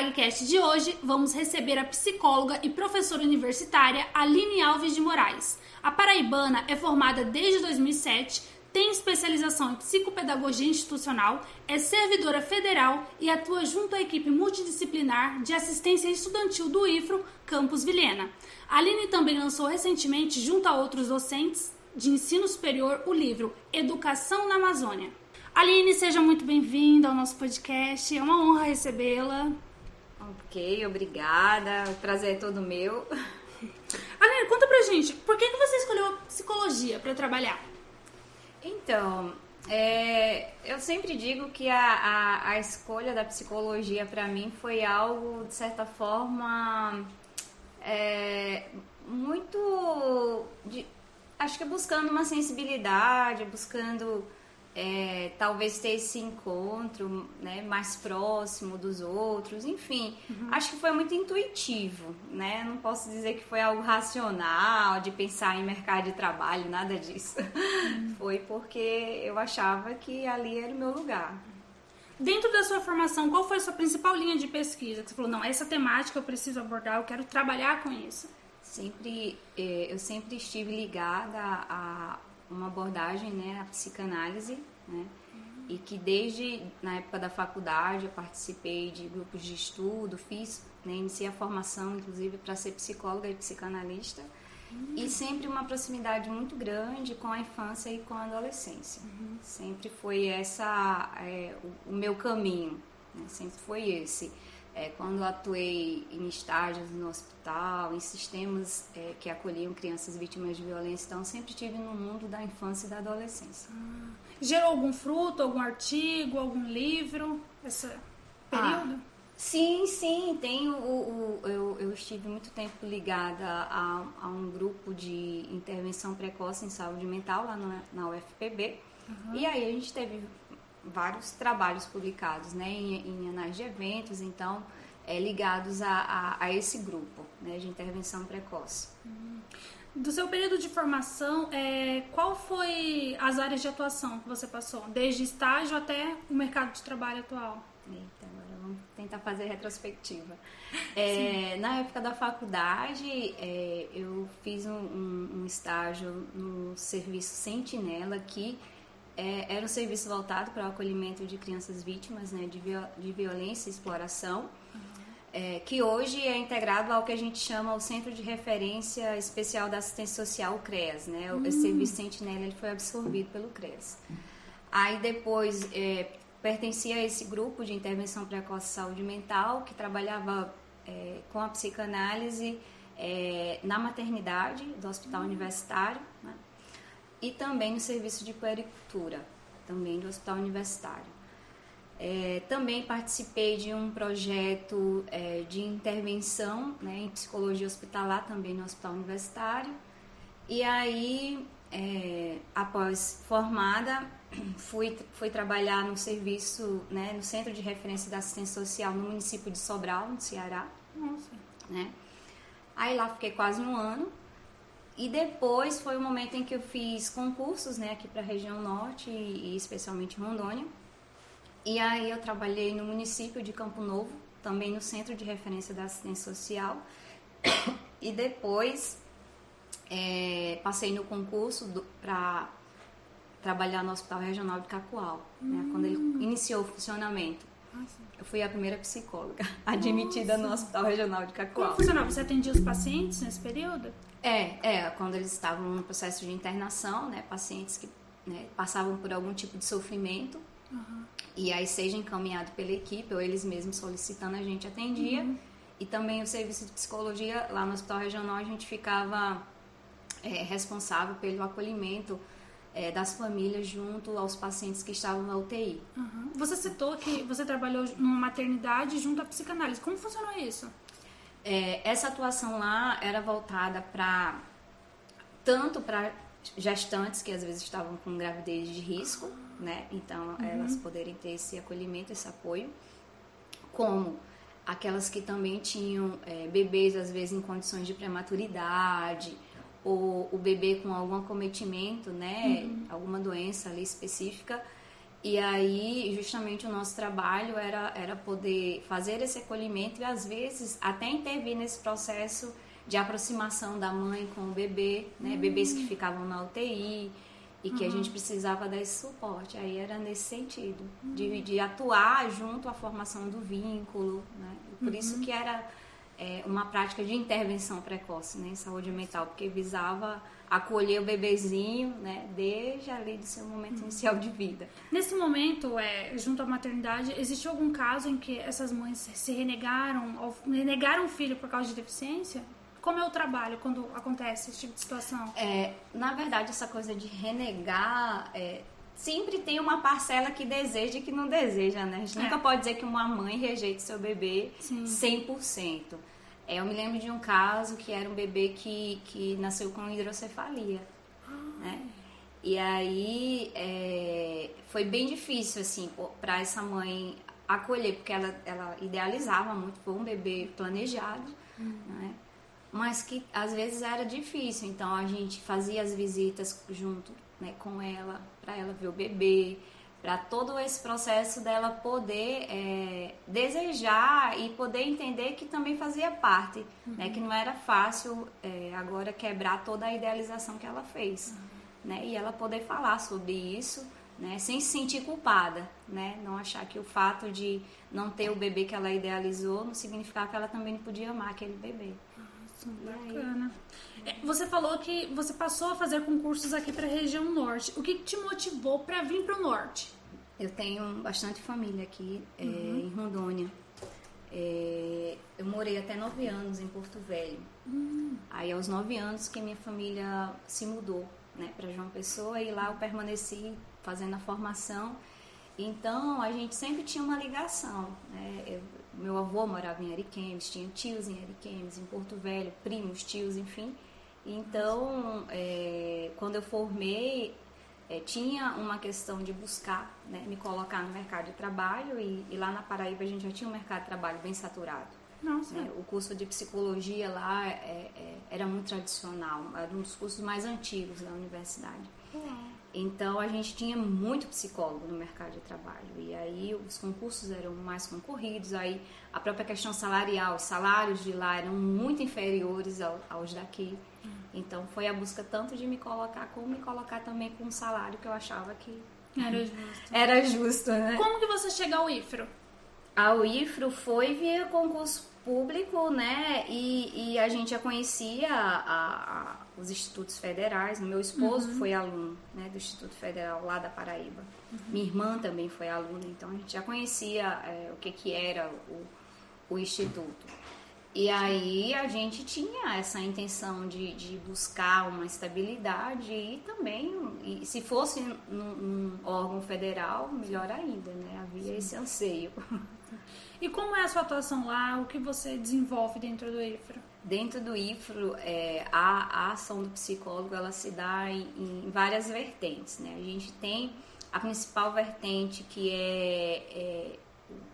DagCast de hoje, vamos receber a psicóloga e professora universitária Aline Alves de Moraes. A paraibana é formada desde 2007, tem especialização em psicopedagogia institucional, é servidora federal e atua junto à equipe multidisciplinar de assistência estudantil do IFRO, Campus Vilhena. Aline também lançou recentemente, junto a outros docentes de ensino superior, o livro Educação na Amazônia. Aline, seja muito bem-vinda ao nosso podcast. É uma honra recebê-la. Ok, obrigada. O prazer é todo meu. Aline, conta pra gente, por que, que você escolheu a psicologia para trabalhar? Então, é, eu sempre digo que a, a, a escolha da psicologia para mim foi algo, de certa forma, é, muito. De, acho que buscando uma sensibilidade, buscando é, talvez ter esse encontro né, mais próximo dos outros, enfim, uhum. acho que foi muito intuitivo, né? Não posso dizer que foi algo racional, de pensar em mercado de trabalho, nada disso. Uhum. Foi porque eu achava que ali era o meu lugar. Dentro da sua formação, qual foi a sua principal linha de pesquisa? Que você falou, não, essa temática eu preciso abordar, eu quero trabalhar com isso. Sempre, é, eu sempre estive ligada a uma abordagem, né, a psicanálise, né, e que desde na época da faculdade eu participei de grupos de estudo, fiz, né, iniciei a formação inclusive para ser psicóloga e psicanalista, uhum. e sempre uma proximidade muito grande com a infância e com a adolescência. Uhum. Sempre foi essa é, o, o, meu caminho, né, sempre foi esse. É, quando atuei em estágios no hospital, em sistemas é, que acolhiam crianças vítimas de violência, então sempre estive no mundo da infância e da adolescência. Gerou algum fruto, algum artigo, algum livro esse período? Ah, sim, sim, tenho o, o, eu, eu estive muito tempo ligada a, a, um grupo de intervenção precoce em saúde mental lá na, na UFPB. Uhum. E aí a gente teve vários trabalhos publicados né, em, em anais de eventos, então, é, ligados a, a, a, esse grupo né, de intervenção precoce. Do seu período de formação, é, qual foi as áreas de atuação que você passou? Desde estágio até o mercado de trabalho atual? Eita, agora vamos tentar fazer retrospectiva. É, na época da faculdade, é, eu fiz um, um, um estágio no serviço Sentinela aqui é, era um serviço voltado para o acolhimento de crianças vítimas né, de, viol de violência e exploração. É, que hoje é integrado ao que a gente chama o Centro de Referência Especial da Assistência Social, o CREAS. Né? Uhum. Esse serviço Sentinela ele foi absorvido pelo CREAS. Aí depois é, pertencia a esse grupo de intervenção precoce saúde mental, que trabalhava é, com a psicanálise é, na maternidade do Hospital uhum. Universitário, né? e também no serviço de puericultura, também do Hospital Universitário. É, também participei de um projeto é, de intervenção né, em psicologia hospitalar, também no Hospital Universitário. E aí, é, após formada, fui, fui trabalhar no serviço, né, no Centro de Referência da Assistência Social no município de Sobral, no Ceará. Nossa. Né? Aí lá fiquei quase um ano. E depois foi o momento em que eu fiz concursos, né, aqui para a região norte e, e especialmente Rondônia. E aí eu trabalhei no município de Campo Novo, também no Centro de Referência da Assistência Social. E depois é, passei no concurso para trabalhar no Hospital Regional de Cacoal, hum. né, quando ele hum. iniciou o funcionamento. Eu fui a primeira psicóloga admitida Nossa. no Hospital Regional de Cacoal. Como funcionava? Você atendia os pacientes nesse período? É, é, quando eles estavam no processo de internação, né, pacientes que né, passavam por algum tipo de sofrimento, uhum. e aí seja encaminhado pela equipe ou eles mesmos solicitando a gente atendia, uhum. e também o serviço de psicologia lá no Hospital Regional a gente ficava é, responsável pelo acolhimento é, das famílias junto aos pacientes que estavam na UTI. Uhum. Você citou que você trabalhou numa maternidade junto à psicanálise. Como funcionou isso? É, essa atuação lá era voltada para tanto para gestantes que às vezes estavam com gravidez de risco, né? Então uhum. elas poderem ter esse acolhimento, esse apoio, como aquelas que também tinham é, bebês às vezes em condições de prematuridade ou o bebê com algum acometimento, né? Uhum. Alguma doença ali específica E aí, justamente, o nosso trabalho era, era poder fazer esse acolhimento e, às vezes, até intervir nesse processo de aproximação da mãe com o bebê, né? Uhum. Bebês que ficavam na UTI e que uhum. a gente precisava desse suporte. Aí era nesse sentido, uhum. de, de atuar junto à formação do vínculo, né? Por isso uhum. que era é, uma prática de intervenção precoce né, em saúde mental, porque visava acolher o bebezinho, né, desde ali do seu momento uhum. inicial de vida. Nesse momento, é, junto à maternidade, existe algum caso em que essas mães se renegaram, renegaram o filho por causa de deficiência? Como é o trabalho quando acontece esse tipo de situação? É, na verdade, essa coisa de renegar é, sempre tem uma parcela que deseja e que não deseja, né? A gente é. nunca pode dizer que uma mãe rejeite seu bebê Sim. 100%. É, eu me lembro de um caso que era um bebê que, que nasceu com hidrocefalia, ah. né? E aí é, foi bem difícil, assim, para essa mãe acolher, porque ela, ela idealizava muito, foi um bebê planejado, uhum. né? Mas que às vezes era difícil. Então a gente fazia as visitas junto né, com ela, para ela ver o bebê, para todo esse processo dela poder é, desejar e poder entender que também fazia parte, uhum. né, que não era fácil é, agora quebrar toda a idealização que ela fez, uhum. né, e ela poder falar sobre isso. Né, sem se sentir culpada, né, não achar que o fato de não ter o bebê que ela idealizou não significava que ela também não podia amar aquele bebê. Bacana. É, você falou que você passou a fazer concursos aqui para a região norte. O que te motivou para vir para o norte? Eu tenho bastante família aqui é, uhum. em Rondônia. É, eu morei até nove anos em Porto Velho. Uhum. Aí, aos nove anos, que minha família se mudou né, para João Pessoa e lá eu permaneci fazendo a formação. Então, a gente sempre tinha uma ligação. Né? Eu, meu avô morava em Ariquemes, tinha tios em Ariquemes, em Porto Velho, primos, tios, enfim. Então, é, quando eu formei, é, tinha uma questão de buscar né, me colocar no mercado de trabalho e, e, lá na Paraíba a gente já tinha um mercado de trabalho bem saturado. Nossa. Né? O curso de psicologia lá é, é era muito tradicional, era um dos cursos mais antigos da universidade. Uhum. Então a gente tinha muito psicólogo no mercado de trabalho e aí os concursos eram mais concorridos, aí a própria questão salarial, os salários de lá eram muito inferiores aos daqui. Então foi a busca tanto de me colocar como me colocar também com um salário que eu achava que era justo. Era justo, né? Como que você chega ao IFRO? Ao IFRO foi via concurso público, né? E, e a gente já conhecia a, a, os institutos federais. Meu esposo uhum. foi aluno né, do Instituto Federal lá da Paraíba. Uhum. Minha irmã também foi aluna, então a gente já conhecia é, o que, que era o, o instituto. E aí a gente tinha essa intenção de, de buscar uma estabilidade e também, e se fosse num, num órgão federal, melhor ainda, né? Havia esse anseio. E como é a sua atuação lá? O que você desenvolve dentro do IFRO? Dentro do IFRO, é, a, a, ação do psicólogo ela se dá em, em, várias vertentes. Né? A gente tem a principal vertente que é, é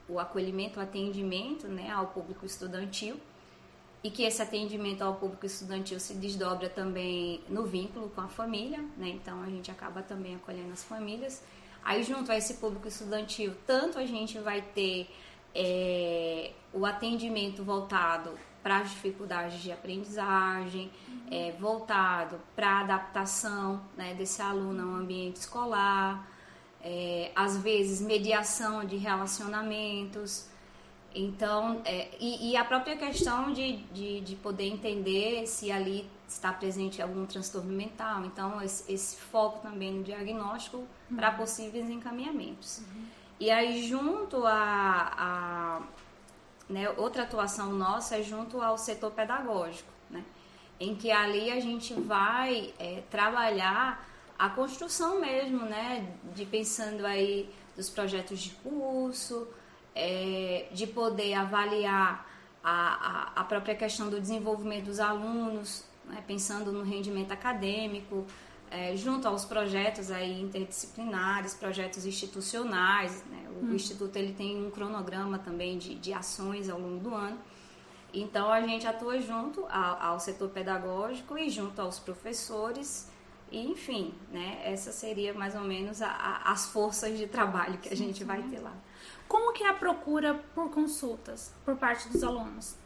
o acolhimento, o atendimento né, ao público estudantil e que esse atendimento ao público estudantil se desdobra também no vínculo com a família, né? Então a gente acaba também acolhendo as famílias. Aí junto a esse público estudantil, tanto a gente vai ter é, o atendimento voltado para as dificuldades de aprendizagem, uhum. é, voltado para a adaptação né, desse aluno ao ambiente escolar, é, às vezes mediação de relacionamentos. Então, é, e, e, a própria questão de, de, de, poder entender se ali está presente algum transtorno mental. Então, esse, esse foco também no diagnóstico uhum. para possíveis encaminhamentos. Uhum. E aí, junto a, a né, outra atuação nossa é junto ao setor pedagógico, né, em que ali a gente vai é, trabalhar a construção mesmo, né, de pensando aí dos projetos de curso, é, de poder avaliar a, a, a, própria questão do desenvolvimento dos alunos, né, pensando no rendimento acadêmico, é, junto aos projetos aí interdisciplinares, projetos institucionais. Né? O hum. Instituto ele tem um cronograma também de, de ações ao longo do ano. Então a gente atua junto ao, ao setor pedagógico e junto aos professores E, enfim, né, essa seria mais ou menos a, a, as forças de trabalho que a gente vai ter lá. Como que é a procura por consultas por parte dos alunos?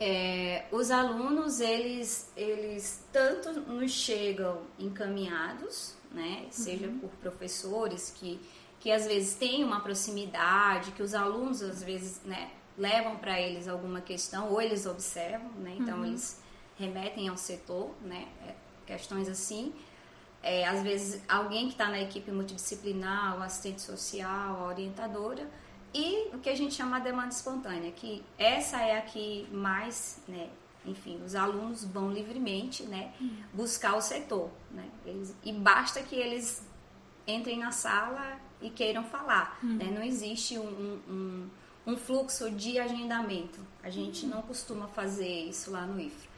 É, os alunos, eles, eles tanto nos chegam encaminhados, né, seja uhum. por professores que, que às vezes têm uma proximidade, que os alunos às vezes né, levam para eles alguma questão, ou eles observam, né, então uhum. eles remetem ao setor, né, é, questões assim. É, às vezes alguém que está na equipe multidisciplinar, o assistente social, a orientadora, e o que a gente chama de demanda espontânea, que essa é a que mais, né, enfim, os alunos vão livremente, né, buscar o setor, né, eles, e basta que eles entrem na sala e queiram falar, uhum. né, não existe um, um, um, fluxo de agendamento, a gente uhum. não costuma fazer isso lá no IFRO.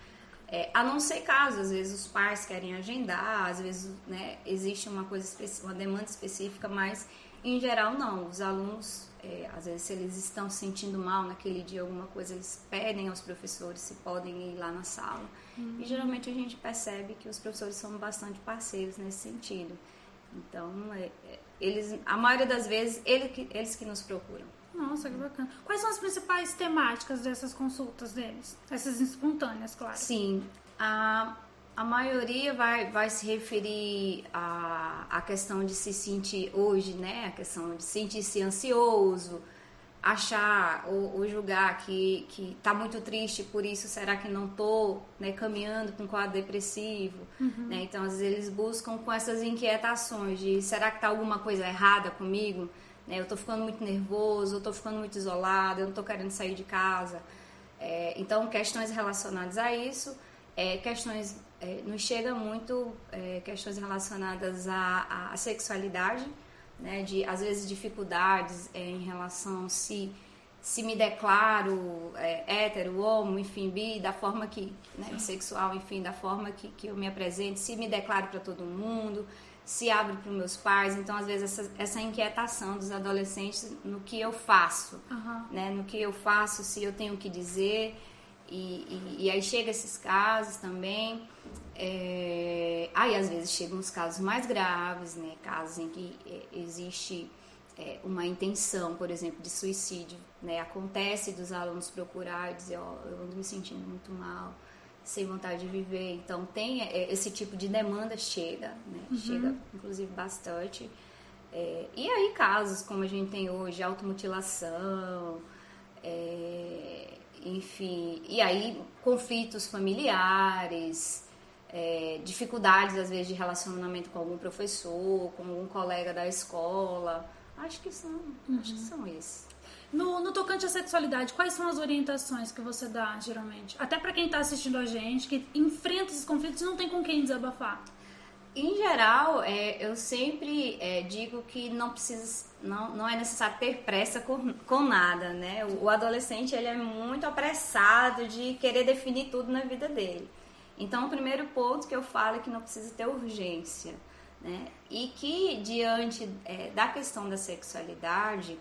É, a não ser caso, às vezes os pais querem agendar, às vezes né, existe uma coisa uma demanda específica, mas em geral não. Os alunos é, às vezes, se eles estão se sentindo mal naquele dia, alguma coisa, eles pedem aos professores se podem ir lá na sala. Uhum. E geralmente a gente percebe que os professores são bastante parceiros nesse sentido. Então, é, é, eles, a maioria das vezes, ele, eles que nos procuram. Nossa, que bacana. Quais são as principais temáticas dessas consultas deles? Essas espontâneas, claro. Sim. A a maioria vai, vai se referir à, à questão de se sentir hoje, né? A questão de sentir-se ansioso, achar ou, ou, julgar que, que tá muito triste por isso, será que não tô né, caminhando com um quadro depressivo? Uhum. Né? Então, às vezes, eles buscam com essas inquietações de será que tá alguma coisa errada comigo? Né? Eu tô ficando muito nervoso, eu tô ficando muito isolado, eu não tô querendo sair de casa. É, então, questões relacionadas a isso, é, questões é, nos chega muito é, questões relacionadas à, à, sexualidade, né, de às vezes dificuldades é, em relação se se me declaro é, hétero, homo, enfim, bi, da forma que, né, sexual, enfim, da forma que, que eu me apresento, se me declaro para todo mundo, se abre para os meus pais. Então, às vezes, essa, essa inquietação dos adolescentes no que eu faço, uhum. né, no que eu faço, se eu tenho que dizer. E, e, e aí chega esses casos também. É, aí às vezes chegam os casos mais graves, né? Casos em que é, existe é, uma intenção, por exemplo, de suicídio, né? Acontece dos alunos procurar e dizer, ó, oh, eu ando me sentindo muito mal, sem vontade de viver. Então tem é, esse tipo de demanda chega, né? Uhum. Chega, inclusive, bastante. É, e aí casos como a gente tem hoje, automutilação, é, enfim, e aí conflitos familiares, é, dificuldades às vezes de relacionamento com algum professor, com algum colega da escola. Acho que são, uhum. acho que são esses. No, no, tocante à sexualidade, quais são as orientações que você dá, geralmente? Até para quem está assistindo a gente, que enfrenta esses conflitos e não tem com quem desabafar. Em geral, é, eu sempre é, digo que não precisa, não, não é necessário ter pressa com, com nada, né? O, o adolescente ele é muito apressado de querer definir tudo na vida dele. Então, o primeiro ponto que eu falo é que não precisa ter urgência, né? E que diante é, da questão da sexualidade,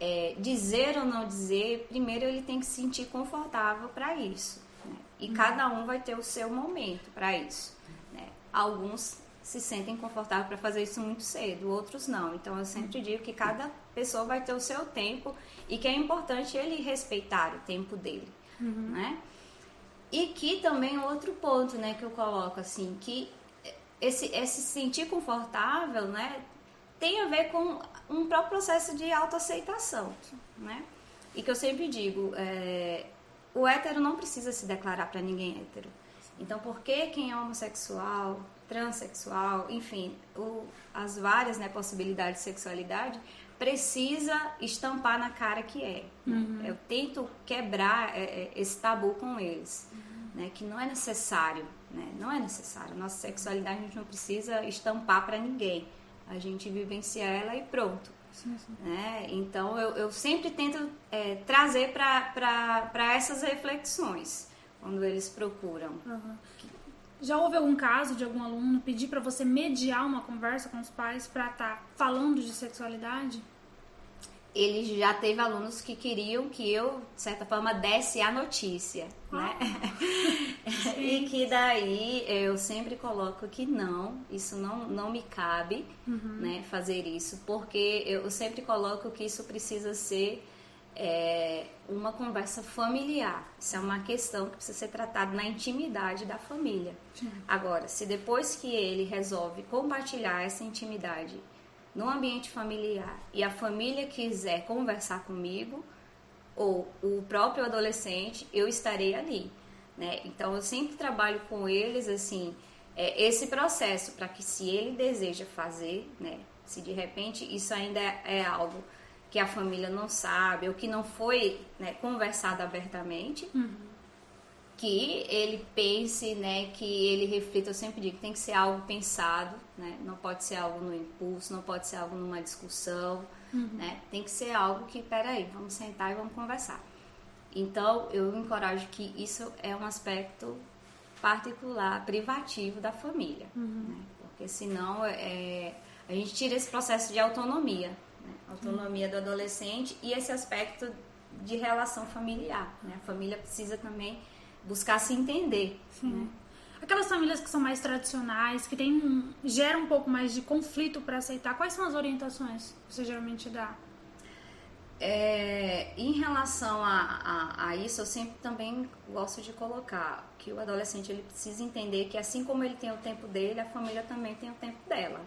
é, dizer ou não dizer, primeiro ele tem que se sentir confortável para isso. Né? E uhum. cada um vai ter o seu momento para isso. Né? Alguns se sentem confortáveis para fazer isso muito cedo, outros não. Então eu sempre digo que cada pessoa vai ter o seu tempo e que é importante ele respeitar o tempo dele, uhum. né? E que também outro ponto, né, que eu coloco assim, que esse, esse sentir confortável, né, tem a ver com um próprio processo de autoaceitação, né? E que eu sempre digo, é, o hétero não precisa se declarar para ninguém hétero. Então, por que quem é homossexual, transexual, enfim, o, as várias né, possibilidades de sexualidade, precisa estampar na cara que é. Né? Uhum. Eu tento quebrar é, é, esse tabu com eles, uhum. né? que não é necessário, né? não é necessário. Nossa sexualidade a gente não precisa estampar para ninguém. A gente vivencia ela e pronto. Sim, sim. Né? Então eu, eu sempre tento é, trazer para essas reflexões quando eles procuram. Uhum. Já houve algum caso de algum aluno pedir para você mediar uma conversa com os pais para estar tá falando de sexualidade? ele já teve alunos que queriam que eu, de certa forma, desse a notícia, né? Ah, e que daí eu sempre coloco que não, isso não, não me cabe, uhum. né, fazer isso, porque eu sempre coloco que isso precisa ser é, uma conversa familiar. Isso é uma questão que precisa ser tratada na intimidade da família. Sim. Agora, se depois que ele resolve compartilhar essa intimidade no ambiente familiar e a família quiser conversar comigo, ou o próprio adolescente, eu estarei ali. Né? Então eu sempre trabalho com eles assim, é, esse processo para que se ele deseja fazer, né, se de repente isso ainda é, é algo que a família não sabe ou que não foi né, conversado abertamente, uhum que ele pense, né, que ele reflita, eu sempre digo, tem que ser algo pensado, né, não pode ser algo no impulso, não pode ser algo numa discussão, uhum. né, tem que ser algo que, peraí, vamos sentar e vamos conversar. Então, eu encorajo que isso é um aspecto particular, privativo da família, uhum. né, porque senão é, a gente tira esse processo de autonomia, autonomia do adolescente e esse aspecto de relação familiar, né, a família precisa também buscar se entender. Sim. Né? Aquelas famílias que são mais tradicionais, que tem um, geram um pouco mais de conflito para aceitar, quais são as orientações que você geralmente dá? É, em relação a, a, a, isso, eu sempre também gosto de colocar que o adolescente ele precisa entender que assim como ele tem o tempo dele, a família também tem o tempo dela.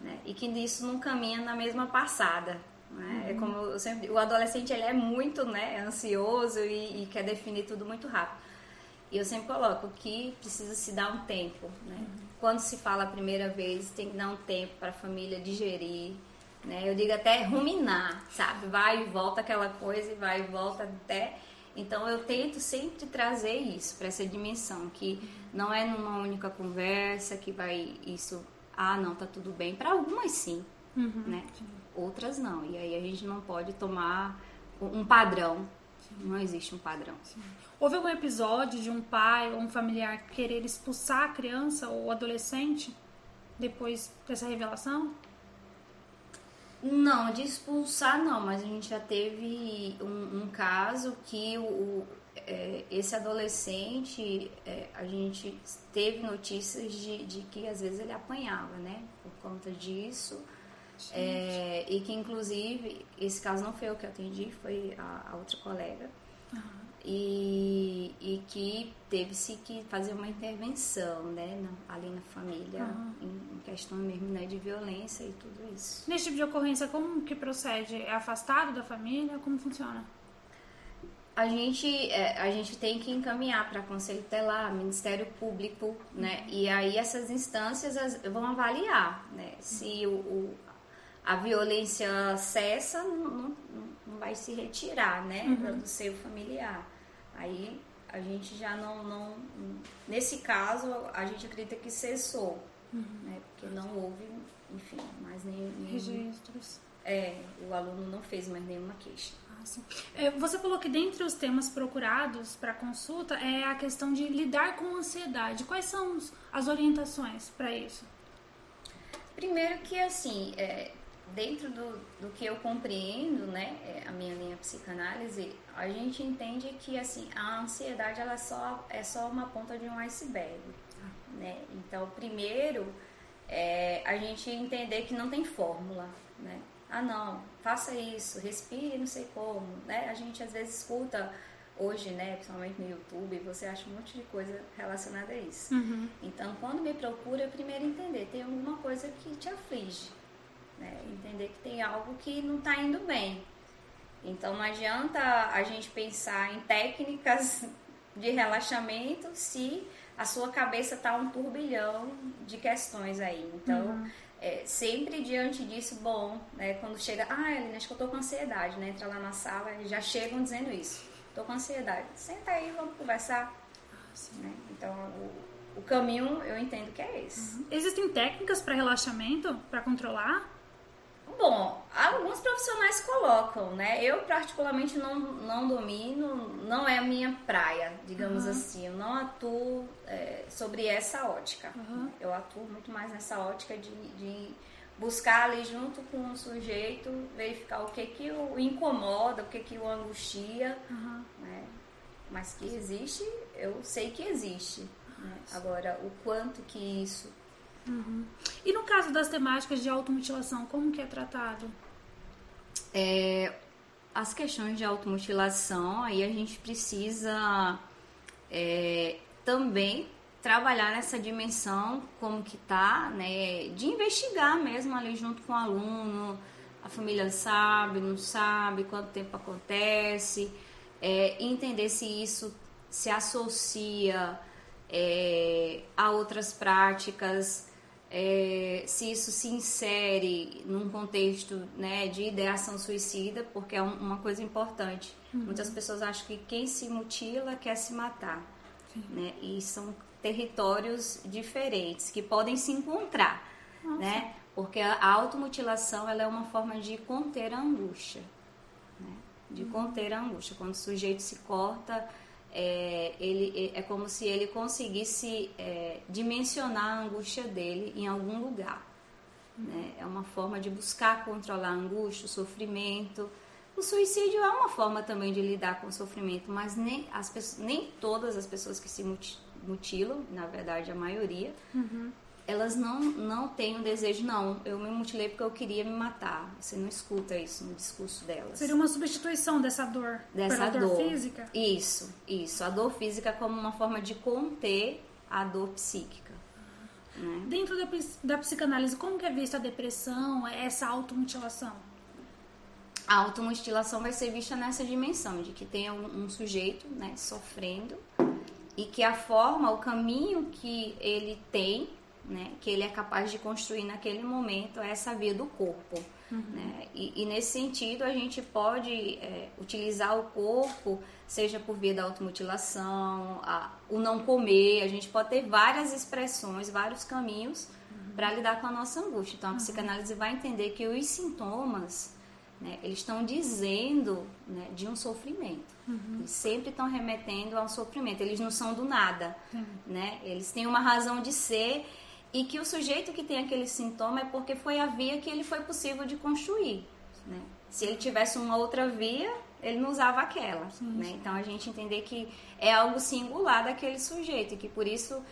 Né? E que isso não caminha na mesma passada. Né? É uhum. É como eu sempre, o adolescente ele é muito né, ansioso e, e quer definir tudo muito rápido. E eu sempre coloco que precisa se dar um tempo, né? Uhum. Quando se fala a primeira vez, tem que dar um tempo para a família digerir, né? Eu digo até ruminar, sabe? Vai e volta aquela coisa e vai e volta até. Então eu tento sempre trazer isso para essa dimensão que não é numa única conversa que vai isso, ah, não, tá tudo bem. Para algumas sim, uhum. né? Outras não. E aí a gente não pode tomar um padrão. Sim. Não existe um padrão. Sim. Houve algum episódio de um pai ou um familiar querer expulsar a criança ou adolescente depois dessa revelação? Não, de expulsar não, mas a gente já teve um, um caso que o é, esse adolescente, é, a gente teve notícias de, de, que às vezes ele apanhava, né? Por conta disso. É, e que inclusive, esse caso não foi eu que atendi, foi a, a outra colega. Uhum e, e que teve-se que fazer uma intervenção né, na, ali na família, uhum. em, em, questão mesmo né, de violência e tudo isso. Nesse tipo de ocorrência, como que procede? É afastado da família? Como funciona? A gente, é, a gente tem que encaminhar para Conselho Telar, Ministério Público, né? E aí essas instâncias vão avaliar, né? Se o, o a violência cessa, não, não, não, vai se retirar, né? Uhum. Do seio familiar. Aí a gente já não, não. Nesse caso, a gente acredita que cessou, uhum. né? Porque não houve, enfim, mais nenhum. Registros. É, o aluno não fez mais nenhuma queixa. Ah, é, você falou que dentre os temas procurados para consulta é a questão de lidar com ansiedade. Quais são as orientações para isso? Primeiro que assim, é, dentro do, do que eu compreendo, né, é, a minha linha psicanálise, a gente entende que assim a ansiedade ela só é só uma ponta de um iceberg, né? Então, primeiro é a gente entender que não tem fórmula, né? Ah, não, faça isso, respire, não sei como, né? A gente às vezes escuta hoje, né, principalmente no YouTube, você acha um monte de coisa relacionada a isso. Uhum. Então, quando me procura, eu primeiro entender, tem alguma coisa que te aflige, né? Entender que tem algo que não está indo bem. Então não adianta a gente pensar em técnicas de relaxamento se a sua cabeça está um turbilhão de questões aí. Então, uhum. É, sempre diante disso, bom, né, quando chega, ah, Helena, acho que eu tô com ansiedade, né? Entra lá na sala e já chegam dizendo isso. Tô com ansiedade. Senta aí, vamos conversar. Né? Então, o, o, caminho eu entendo que é esse. Uhum. Existem técnicas para relaxamento, para controlar? Bom, alguns profissionais colocam, né? Eu particularmente não, não domino, não é a minha praia, digamos uhum. assim. Eu não atuo é, sobre essa ótica. Uhum. Eu atuo muito mais nessa ótica de, de buscar ali junto com o sujeito, verificar o que que o incomoda, o que que o angustia, uhum. né? Mas que existe, eu sei que existe. Né? Agora, o quanto que isso... Uhum. E no caso das temáticas de automutilação, como que é tratado? É, as questões de automutilação, aí a gente precisa é, também trabalhar nessa dimensão, como que tá, né, de investigar mesmo ali junto com o aluno, a família sabe, não sabe, quanto tempo acontece, é, entender se isso se associa é, a outras práticas, é, se isso se insere num contexto né, de ideação suicida, porque é uma coisa importante. Uhum. Muitas pessoas acham que quem se mutila quer se matar. Né? E são territórios diferentes que podem se encontrar, Nossa. né? Porque a automutilação ela é uma forma de conter a angústia, né? de uhum. conter a angústia. Quando o sujeito se corta, é, ele, é como se ele conseguisse é, dimensionar a angústia dele em algum lugar. Né? É uma forma de buscar controlar a angústia, o sofrimento. O suicídio é uma forma também de lidar com o sofrimento, mas nem, as nem todas as pessoas que se mutilam, na verdade a maioria, uhum. Elas não, não têm o desejo, não, eu me mutilei porque eu queria me matar. Você não escuta isso no discurso delas. Seria uma substituição dessa dor dessa dor, dor física? Isso, isso. A dor física como uma forma de conter a dor psíquica. Né? Dentro da, da psicanálise, como que é vista a depressão, essa automutilação? A automutilação vai ser vista nessa dimensão, de que tem um, um sujeito né, sofrendo e que a forma, o caminho que ele tem, né, que ele é capaz de construir naquele momento essa via do corpo. Uhum. Né? E, e, nesse sentido a gente pode é, utilizar o corpo, seja por via da automutilação, a, o não comer, a gente pode ter várias expressões, vários caminhos uhum. para lidar com a nossa angústia. Então a uhum. psicanálise vai entender que os sintomas né, eles estão dizendo né, de um sofrimento. Uhum. Eles sempre estão remetendo ao sofrimento. Eles não são do nada. Uhum. Né? Eles têm uma razão de ser e que o sujeito que tem aquele sintoma é porque foi a via que ele foi possível de construir. Né? Se ele tivesse uma outra via, ele não usava aquela. Sim, né? sim. Então a gente entender que é algo singular daquele sujeito e que por isso,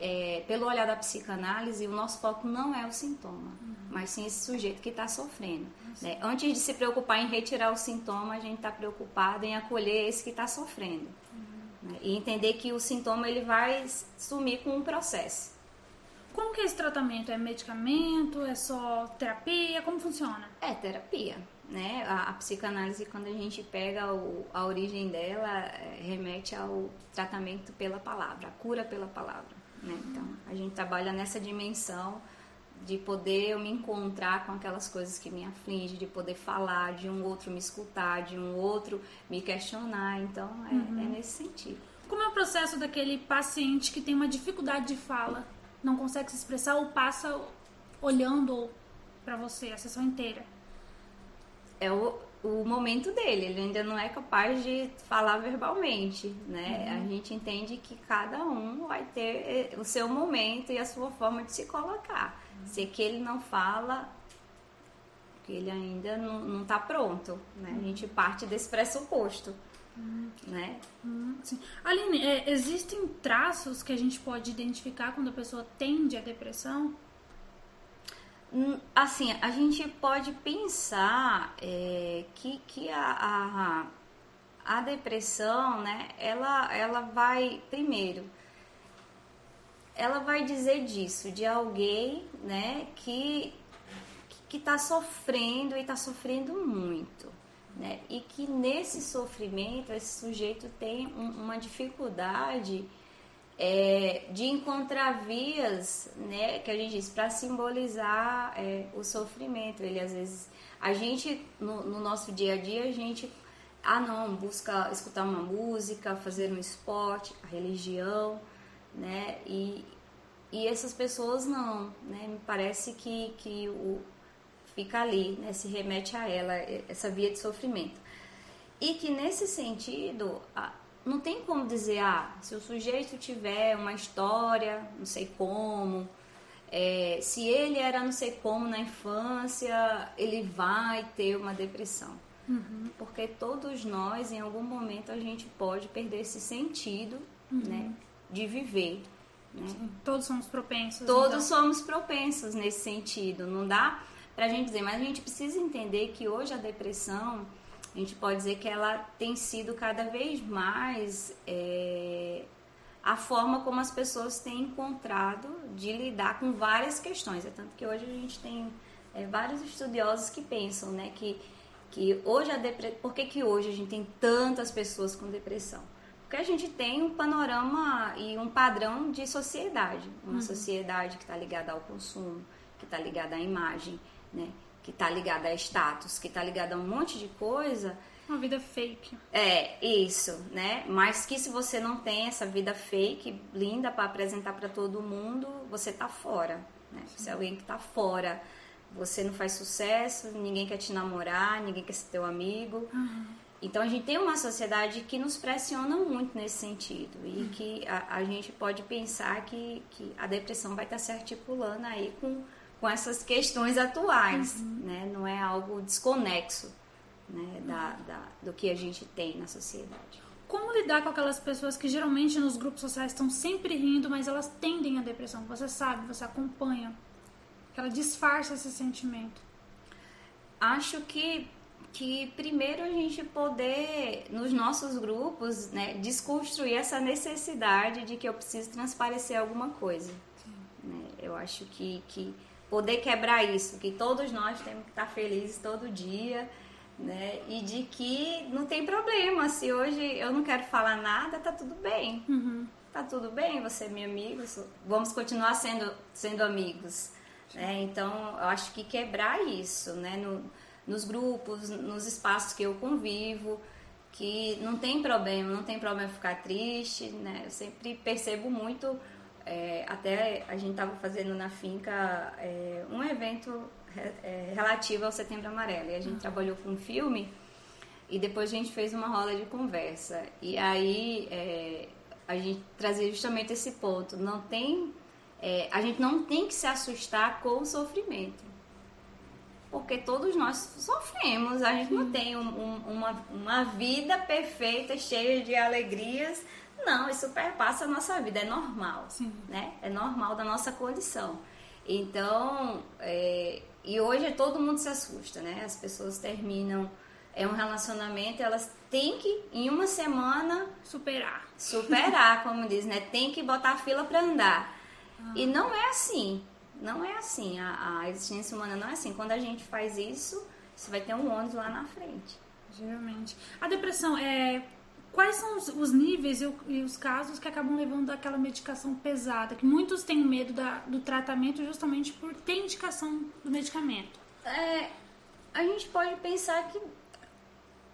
é, pelo olhar da psicanálise, o nosso foco não é o sintoma, uhum. mas sim esse sujeito que está sofrendo. Né? Antes de se preocupar em retirar o sintoma, a gente está preocupado em acolher esse que está sofrendo. Uhum. Né? E entender que o sintoma ele vai sumir com um processo. Como que é esse tratamento? É medicamento? É só terapia? Como funciona? É terapia. Né? A, a psicanálise, quando a gente pega o, a origem dela, é, remete ao tratamento pela palavra, a cura pela palavra. Né? Então, a gente trabalha nessa dimensão de poder eu me encontrar com aquelas coisas que me afligem, de poder falar, de um outro me escutar, de um outro me questionar. Então, é, uhum. é nesse sentido. Como é o processo daquele paciente que tem uma dificuldade de fala, não consegue se expressar ou passa olhando para você a sessão inteira? É o, o momento dele, ele ainda não é capaz de falar verbalmente, né? Uhum. A gente entende que cada um vai ter eh, o seu momento e a sua forma de se colocar. Se que ele não fala, que ele ainda não está pronto, né? A gente parte desse pressuposto. Uhum. Né? Uhum, Aline, é, existem traços que a gente pode identificar quando a pessoa tende à depressão? Hum, assim, a gente pode pensar é, que, que a, a, a, depressão, né, ela, ela vai, primeiro, ela vai dizer disso, de alguém, né, que que está sofrendo e está sofrendo muito, né? E que nesse sofrimento esse sujeito tem um, uma dificuldade é, de encontrar vias, né, que a gente diz para simbolizar é, o sofrimento. Ele às vezes, a gente no, no nosso dia a dia a gente ah não busca escutar uma música, fazer um esporte, a religião, né? E, e essas pessoas não, né? Me parece que, que o, fica ali, né? Se remete a ela, essa via de sofrimento. E que nesse sentido, não tem como dizer, ah, se o sujeito tiver uma história, não sei como, é, se ele era não sei como na infância, ele vai ter uma depressão. Uhum. Porque todos nós, em algum momento, a gente pode perder esse sentido uhum. né, de viver. Né? todos somos propensos. Todos então. somos propensos nesse sentido. Não dá pra gente dizer, mas a gente precisa entender que hoje a depressão, a gente pode dizer que ela tem sido cada vez mais é, a forma como as pessoas têm encontrado de lidar com várias questões. É tanto que hoje a gente tem é, vários estudiosos que pensam, né, que, que hoje a depressão. Por que, que hoje a gente tem tantas pessoas com depressão? Porque a gente tem um panorama e um padrão de sociedade. Uma uhum. sociedade que está ligada ao consumo, que está ligada à imagem, né? que está ligada a status, que está ligada a um monte de coisa. Uma vida fake. É, isso, né? Mas que se você não tem essa vida fake, linda para apresentar para todo mundo, você tá fora. Né? Você é alguém que tá fora. Você não faz sucesso, ninguém quer te namorar, ninguém quer ser teu amigo. Uhum. Então a gente tem uma sociedade que nos pressiona muito nesse sentido e que a, a gente pode pensar que, que a depressão vai estar se articulando aí com, com essas questões atuais, uhum. né? Não é algo desconexo né? da, da, do que a gente tem na sociedade. Como lidar com aquelas pessoas que geralmente nos grupos sociais estão sempre rindo, mas elas tendem à depressão? Você sabe, você acompanha, que ela disfarça esse sentimento. Acho que que primeiro a gente poder, nos nossos grupos, né, desconstruir essa necessidade de que eu preciso transparecer alguma coisa. Né? Eu acho que, que poder quebrar isso, que todos nós temos que estar felizes todo dia, né? E de que não tem problema, se hoje eu não quero falar nada, tá tudo bem. Uhum. Tá tudo bem, você é meu amigo, vamos continuar sendo, sendo amigos. Né? Então, eu acho que quebrar isso, né? No, nos grupos, nos espaços que eu convivo, que não tem problema, não tem problema ficar triste, né? Eu sempre percebo muito, é, até a gente estava fazendo na finca é, um evento é, relativo ao Setembro Amarelo, e a gente uhum. trabalhou com um filme e depois a gente fez uma roda de conversa. E aí é, a gente trazia justamente esse ponto, não tem, é, a gente não tem que se assustar com o sofrimento porque todos nós sofremos, a gente não tem um, um, uma, uma vida perfeita, cheia de alegrias. Não, isso perpassa a nossa vida, é normal, Sim. né? É normal da nossa condição. Então, é, e hoje todo mundo se assusta, né? As pessoas terminam é um relacionamento, elas têm que em uma semana superar. Superar, como diz, né? Tem que botar a fila para andar. Ah. E não é assim. Não é assim, a, a, existência humana não é assim. Quando a gente faz isso, você vai ter um ônibus lá na frente. Geralmente. A depressão é. Quais são os, os níveis e, e, os casos que acabam levando àquela medicação pesada? Que muitos têm medo da, do tratamento justamente por ter indicação do medicamento. É, a gente pode pensar que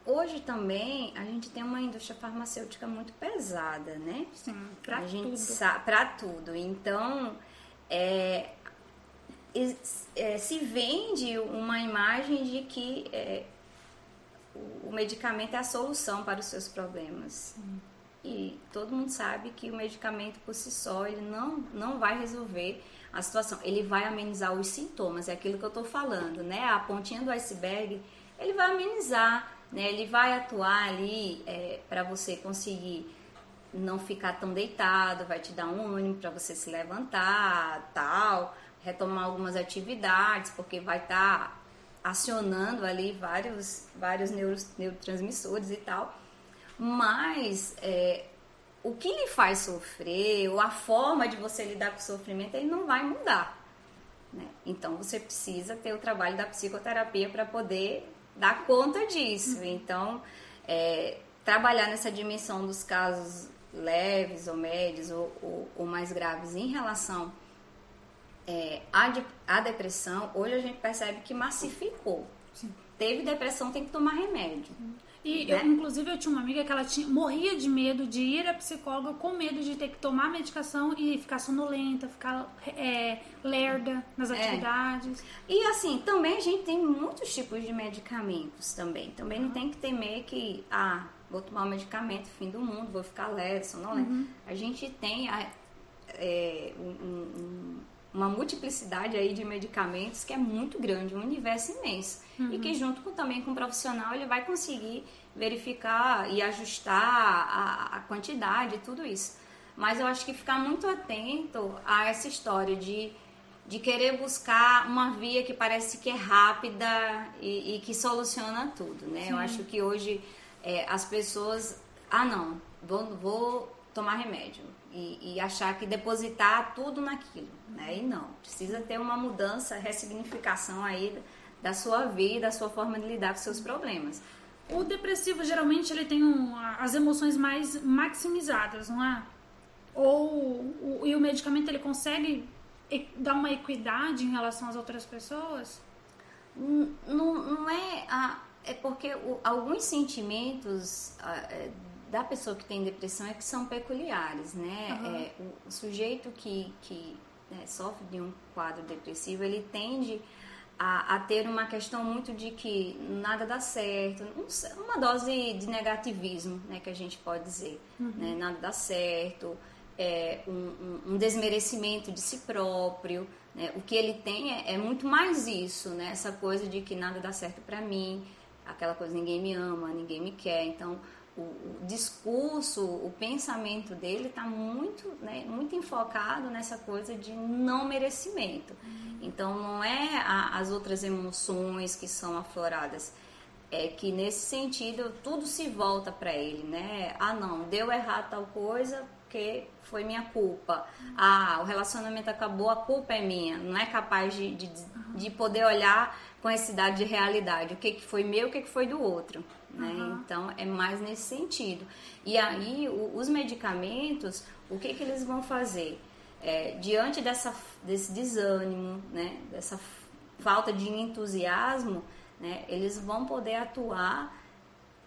hoje também a gente tem uma indústria farmacêutica muito pesada, né? Sim, pra a tudo. Gente pra tudo. Então, é, é, se vende uma imagem de que é, o, medicamento é a solução para os seus problemas. E todo mundo sabe que o medicamento por si só ele não, não vai resolver a situação. Ele vai amenizar os sintomas, é aquilo que eu estou falando, né? A pontinha do iceberg, ele vai amenizar, né? Ele vai atuar ali é, para você conseguir não ficar tão deitado, vai te dar um ânimo para você se levantar, tal retomar algumas atividades, porque vai estar tá acionando ali vários, vários neurotransmissores e tal. Mas é, o que lhe faz sofrer, ou a forma de você lidar com o sofrimento, ele não vai mudar. Né? Então você precisa ter o trabalho da psicoterapia para poder dar conta disso. Uhum. Então, é, trabalhar nessa dimensão dos casos leves ou médios ou, ou, ou mais graves em relação é, a, de, a depressão, hoje a gente percebe que massificou. Sim. Teve depressão, tem que tomar remédio. E né? eu, inclusive eu tinha uma amiga que ela tinha, morria de medo de ir à psicóloga com medo de ter que tomar medicação e ficar sonolenta, ficar é, lerda nas é. atividades. É. E assim, também a gente tem muitos tipos de medicamentos também. Também não tem que temer que, ah, vou tomar um medicamento, fim do mundo, vou ficar lerda, sonolenta. Uhum. A gente tem a, é, um, um uma multiplicidade aí de medicamentos que é muito grande, um universo imenso. Uhum. E que junto com, também com o profissional ele vai conseguir verificar e ajustar a, a quantidade e tudo isso. Mas eu acho que ficar muito atento a essa história de, de querer buscar uma via que parece que é rápida e, e que soluciona tudo, né? Sim. Eu acho que hoje é, as pessoas, ah não, vou, vou tomar remédio e, e, achar que depositar tudo naquilo, né? E não, precisa ter uma mudança, ressignificação aí da sua vida, da sua forma de lidar com seus problemas. O depressivo geralmente ele tem um, as emoções mais maximizadas, não é? Ou o, e o medicamento ele consegue dar uma equidade em relação às outras pessoas? Não, não é a, é porque o, alguns sentimentos é, da pessoa que tem depressão é que são peculiares, né? Uhum. É, o, o, sujeito que, que né, sofre de um quadro depressivo ele tende a, a, ter uma questão muito de que nada dá certo, uma dose de negativismo, né, que a gente pode dizer, uhum. né, nada dá certo, é, um, um, um, desmerecimento de si próprio, né, o que ele tem é, é, muito mais isso, né, essa coisa de que nada dá certo para mim, aquela coisa ninguém me ama, ninguém me quer, então o, discurso, o pensamento dele está muito, né, muito enfocado nessa coisa de não merecimento. Então não é a, as outras emoções que são afloradas, é que nesse sentido tudo se volta para ele, né? Ah, não, deu errado tal coisa porque foi minha culpa. Ah, o relacionamento acabou, a culpa é minha. Não é capaz de, de, de poder olhar com essa idade de realidade. O que, que foi meu, o que, que foi do outro. Né? Uhum. Então é mais nesse sentido. E aí o, os medicamentos, o que, que eles vão fazer? É, diante dessa, desse desânimo, né? dessa falta de entusiasmo, né? eles vão poder atuar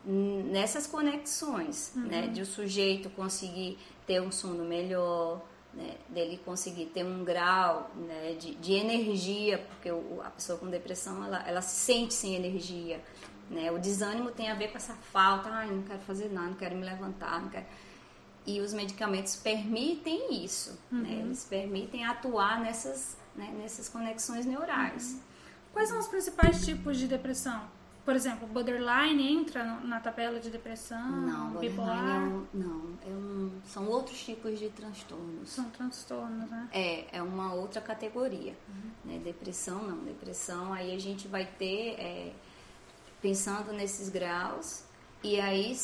nessas conexões, uhum. né? De o sujeito conseguir ter um sono melhor, né? Dele conseguir ter um grau né? de, de energia, porque o, a pessoa com depressão, ela, ela se sente sem energia, né? O desânimo tem a ver com essa falta, ai, não quero fazer nada, não quero me levantar, não quero... E os medicamentos permitem isso, né? uhum. Eles permitem atuar nessas, né, nessas conexões neurais. Uhum. Quais são os principais tipos de depressão? Por exemplo, borderline entra na tabela de depressão? Não, borderline é um, não, é um, são outros tipos de transtornos. São transtornos, né? É, é uma outra categoria. Uhum. Né? Depressão não, depressão aí a gente vai ter é, pensando nesses graus, e aí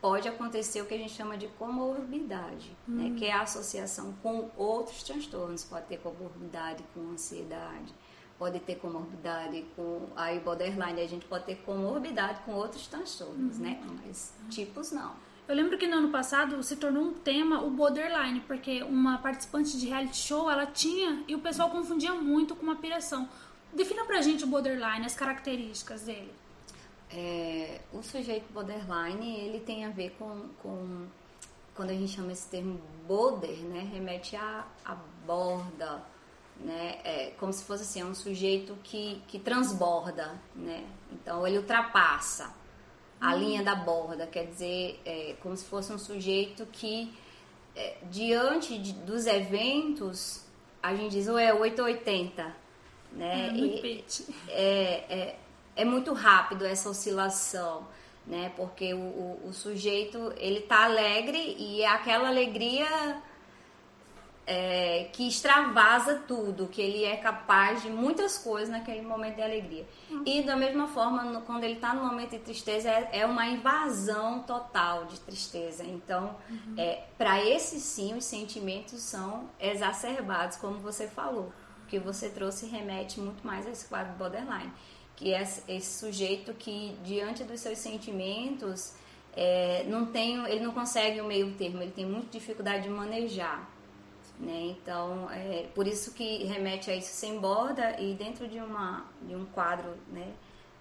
pode acontecer o que a gente chama de comorbidade, hum. né, que é a associação com outros transtornos. Pode ter comorbidade com ansiedade, pode ter comorbidade com aí borderline, a gente pode ter comorbidade com outros transtornos, uhum. né? Mas tipos não. Eu lembro que no ano passado se tornou um tema o borderline, porque uma participante de reality show ela tinha e o pessoal confundia muito com uma piração. Defina pra gente o borderline, as características dele. É, o sujeito borderline, ele tem a ver com, com quando a gente chama esse termo border, né, remete a, a borda, né, é como se fosse assim, é um sujeito que, que transborda, né, então ele ultrapassa a hum. linha da borda, quer dizer, é como se fosse um sujeito que é, diante de, dos eventos, a gente diz, ou é 880, né, é, e, é, é muito rápido essa oscilação, né? Porque o, o, o sujeito ele tá alegre e é aquela alegria é, que extravasa tudo, que ele é capaz de muitas coisas naquele momento de alegria. Uhum. E da mesma forma, no, quando ele está no momento de tristeza, é, é, uma invasão total de tristeza. Então, uhum. é, para esse sim, os sentimentos são exacerbados, como você falou. O que você trouxe remete muito mais a esse quadro borderline que é esse sujeito que diante dos seus sentimentos é, não tem, ele não consegue o meio termo, ele tem muita dificuldade de manejar. Né? Então, é por isso que remete a isso sem borda e dentro de, uma, de um quadro né,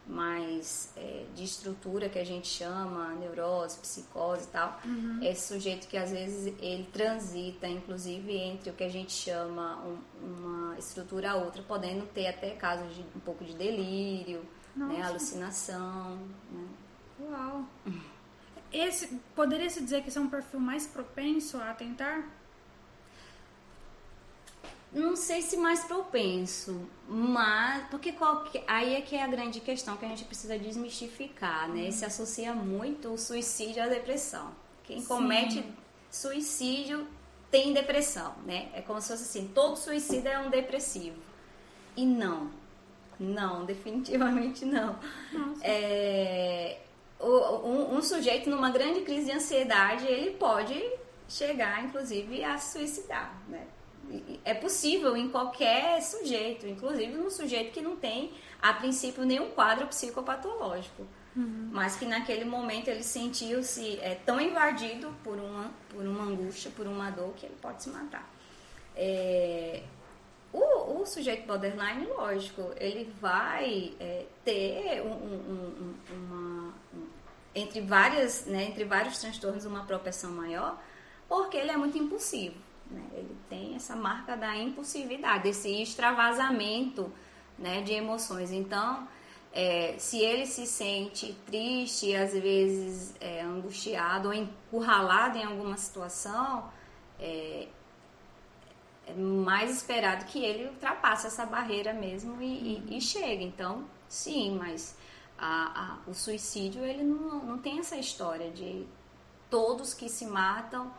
mais é, de estrutura que a gente chama, neurose, psicose e tal, uhum. esse sujeito que às vezes ele transita, inclusive, entre o que a gente chama um, uma estrutura a outra, podendo ter até casos de um pouco de delírio, né, alucinação. Né? Uau! Esse, poderia se dizer que esse é um perfil mais propenso a tentar? Não sei se mais propenso, mas porque qualquer, aí é que é a grande questão que a gente precisa desmistificar, né? Uhum. Se associa muito o suicídio à depressão. Quem Sim. comete suicídio tem depressão, né? É como se fosse assim, todo suicida é um depressivo. E não, não, definitivamente não. É, um, um sujeito numa grande crise de ansiedade, ele pode chegar, inclusive, a suicidar, né? É possível em qualquer sujeito, inclusive num sujeito que não tem, a princípio, nenhum quadro psicopatológico. Uhum. Mas que naquele momento ele sentiu-se é, tão invadido por uma, por uma angústia, por uma dor, que ele pode se matar. É, o, o, sujeito borderline, lógico, ele vai é, ter um, um, um, uma, entre, várias, né, entre vários transtornos uma propensão maior, porque ele é muito impulsivo. Né? Ele tem essa marca da impulsividade, desse extravasamento né, de emoções. Então, é, se ele se sente triste, às vezes é, angustiado ou encurralado em alguma situação, é, é, mais esperado que ele ultrapasse essa barreira mesmo e, e, e chegue. Então, sim, mas a, a, o suicídio ele não, não tem essa história de todos que se matam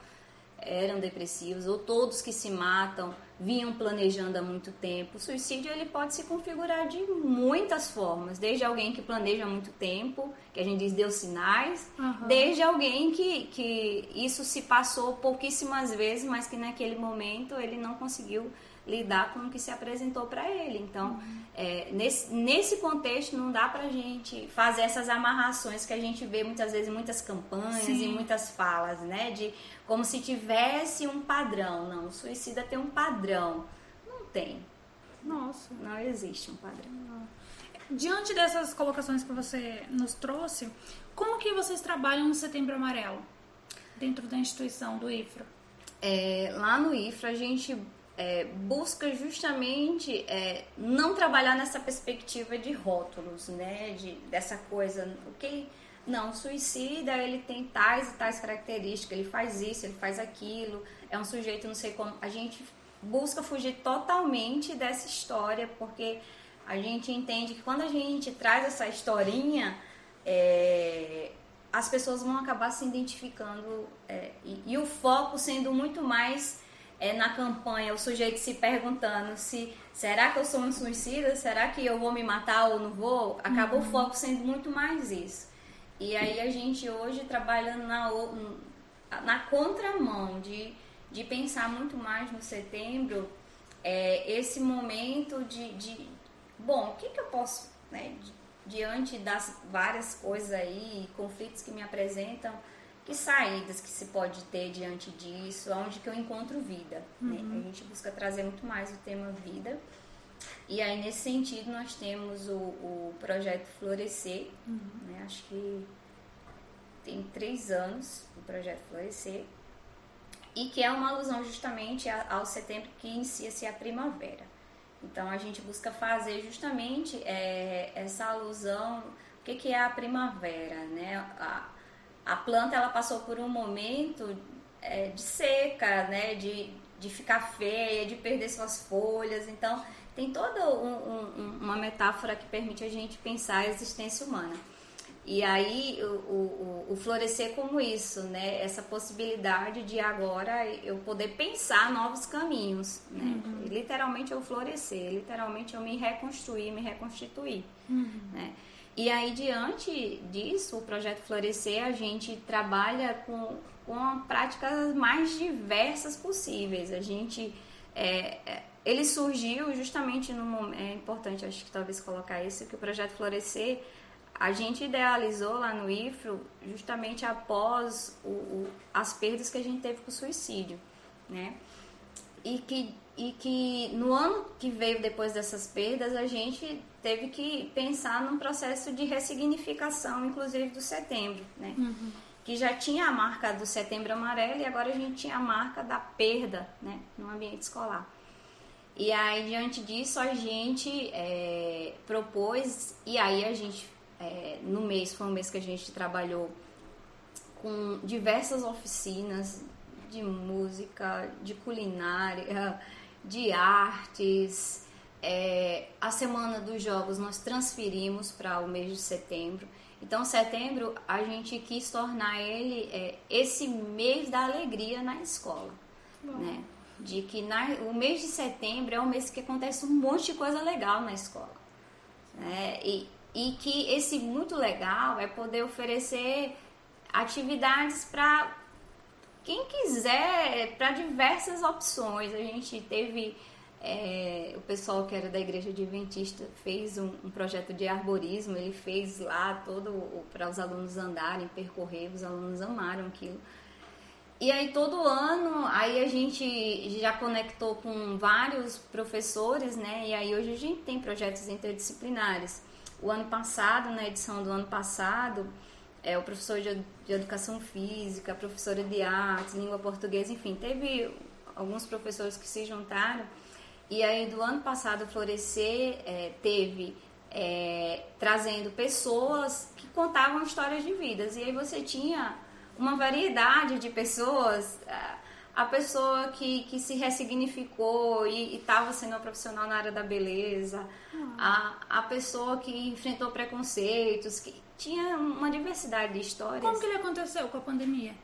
eram depressivos ou todos que se matam vinham planejando há muito tempo. O suicídio ele pode se configurar de muitas formas, desde alguém que planeja há muito tempo, que a gente diz deu sinais, uhum. desde alguém que, que isso se passou pouquíssimas vezes, mas que naquele momento ele não conseguiu lidar com o que se apresentou para ele. Então, uhum. é, nesse, nesse contexto, não dá para a gente fazer essas amarrações que a gente vê muitas vezes em muitas campanhas e muitas falas, né? De como se tivesse um padrão. Não, o suicida tem um padrão. Não tem. Nossa. Não existe um padrão. Não. Diante dessas colocações que você nos trouxe, como que vocês trabalham no Setembro Amarelo? Dentro da instituição do IFRA? É, lá no IFRA a gente é, busca justamente é, não trabalhar nessa perspectiva de rótulos, né? De, dessa coisa, ok? Não, suicida, ele tem tais e tais características, ele faz isso, ele faz aquilo, é um sujeito não sei como. A gente busca fugir totalmente dessa história, porque a gente entende que quando a gente traz essa historinha, é, as pessoas vão acabar se identificando é, e, e, o foco sendo muito mais é, na campanha o sujeito se perguntando se será que eu sou um suicida, será que eu vou me matar ou não vou, acaba uhum. o foco sendo muito mais isso. E aí a gente hoje trabalha na, na contramão de, de pensar muito mais no setembro é, esse momento de, de bom, o que, que eu posso, né, diante das várias coisas aí, conflitos que me apresentam, que saídas que se pode ter diante disso, onde que eu encontro vida. Né? Uhum. Né? A gente busca trazer muito mais o tema vida. E aí, nesse sentido, nós temos o, o projeto Florescer, uhum. né? acho que tem três anos o projeto Florescer, e que é uma alusão justamente ao setembro que inicia-se a primavera. Então, a gente busca fazer justamente é, essa alusão, o que, que é a primavera, né? A, a planta ela passou por um momento é, de seca, né, de, de ficar feia, de perder suas folhas. Então, tem toda um, um, uma metáfora que permite a gente pensar a existência humana. E aí, o, o, o, florescer como isso, né? Essa possibilidade de agora eu poder pensar novos caminhos, né? Uhum. Literalmente eu florescer, literalmente eu me reconstruir, me reconstituir, uhum. né? E aí, diante disso, o projeto Florescer, a gente trabalha com, com práticas mais diversas possíveis. A gente. É, é, ele surgiu justamente no momento. É importante, acho que talvez colocar isso, que o projeto Florescer a gente idealizou lá no IFRO justamente após o, o, as perdas que a gente teve com o suicídio, né? E que, e que no ano que veio depois dessas perdas, a gente teve que pensar num processo de ressignificação, inclusive do setembro, né? Uhum. Que já tinha a marca do setembro amarelo e agora a gente tinha a marca da perda, né? No ambiente escolar. E aí, diante disso, a gente é, propôs, e aí a gente, é, no mês, foi um mês que a gente trabalhou com diversas oficinas de música, de culinária, de artes. É, a semana dos jogos nós transferimos para o mês de setembro. Então, setembro a gente quis tornar ele é, esse mês da alegria na escola, Bom. né? De que na, o mês de setembro é o mês que acontece um monte de coisa legal na escola, né? E, e que esse muito legal é poder oferecer atividades para quem quiser, para diversas opções. A gente teve é, o pessoal que era da igreja adventista fez um, um projeto de arborismo, ele fez lá todo para os alunos andarem, percorrer, os alunos amaram aquilo. E aí todo ano, aí a gente já conectou com vários professores, né? E aí hoje a gente tem projetos interdisciplinares. O ano passado, na edição do ano passado, é, o professor de, de educação física, a professora de artes, língua portuguesa, enfim, teve alguns professores que se juntaram. E aí, do ano passado, Florescer é, teve é, trazendo pessoas que contavam histórias de vidas. E aí você tinha uma variedade de pessoas. A pessoa que, que se ressignificou e estava sendo uma profissional na área da beleza, a, a pessoa que enfrentou preconceitos, que tinha uma diversidade de histórias. Como que ele aconteceu com a pandemia?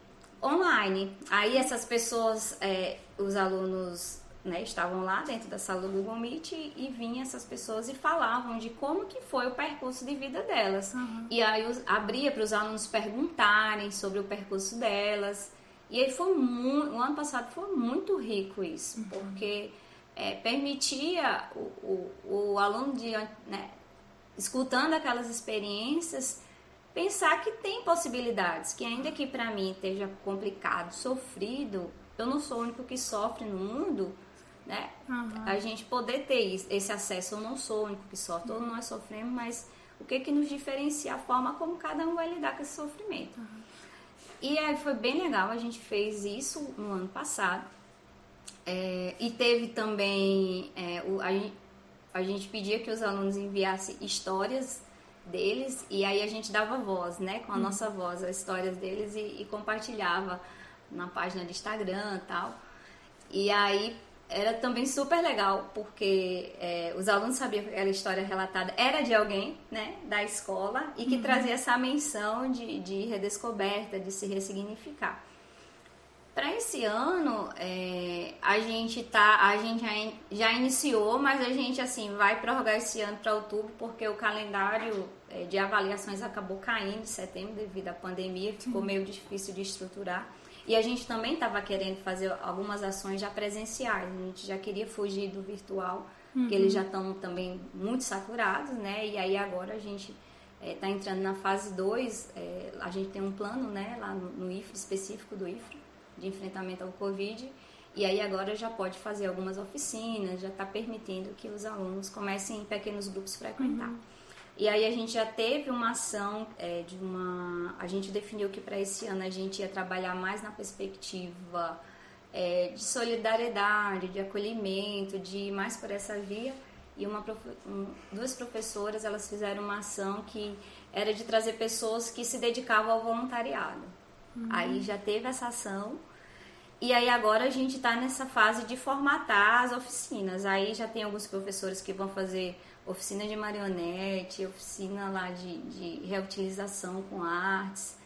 Online. Aí essas pessoas, é, os alunos né, estavam lá dentro da sala do Google Meet e, e vinham essas pessoas e falavam de como que foi o percurso de vida delas. Uhum. E aí os, abria para os alunos perguntarem sobre o percurso delas. E aí foi muito, o ano passado foi muito rico isso, uhum. porque é, permitia o, o, o, aluno de, né, escutando aquelas experiências pensar que tem possibilidades, que ainda que para mim esteja complicado, sofrido, eu não sou o único que sofre no mundo, né? Uhum. A gente poder ter esse acesso, eu não sou o único que sofre, todos nós sofremos, mas o que que nos diferencia a forma como cada um vai lidar com esse sofrimento. Uhum. E aí foi bem legal, a gente fez isso no ano passado. É, e teve também, é, o, a, a gente pedia que os alunos enviassem histórias deles e aí a gente dava voz, né, com a uhum. nossa voz, as histórias deles e, e compartilhava na página do Instagram e tal. E aí era também super legal, porque é, os alunos sabiam que aquela história relatada era de alguém, né, da escola, e que uhum. trazia essa menção de, de redescoberta, de se ressignificar. Para esse ano, é, a gente tá, a gente já, já, iniciou, mas a gente assim vai prorrogar esse ano para outubro, porque o calendário de avaliações acabou caindo em setembro devido à pandemia, ficou meio difícil de estruturar. E a gente também estava querendo fazer algumas ações já presenciais, a gente já queria fugir do virtual, uhum. porque eles já estão também muito saturados, né? E aí agora a gente está é, entrando na fase 2, é, a gente tem um plano né, lá no, no específico do IFRE, de enfrentamento ao Covid, e aí agora já pode fazer algumas oficinas, já está permitindo que os alunos comecem em pequenos grupos frequentar. Uhum. E aí a gente já teve uma ação é, de uma. A gente definiu que para esse ano a gente ia trabalhar mais na perspectiva é, de solidariedade, de acolhimento, de ir mais por essa via. E uma, um, duas professoras elas fizeram uma ação que era de trazer pessoas que se dedicavam ao voluntariado. Uhum. Aí já teve essa ação. E aí agora a gente está nessa fase de formatar as oficinas. Aí já tem alguns professores que vão fazer oficina de marionete, oficina lá de, de reutilização com artes.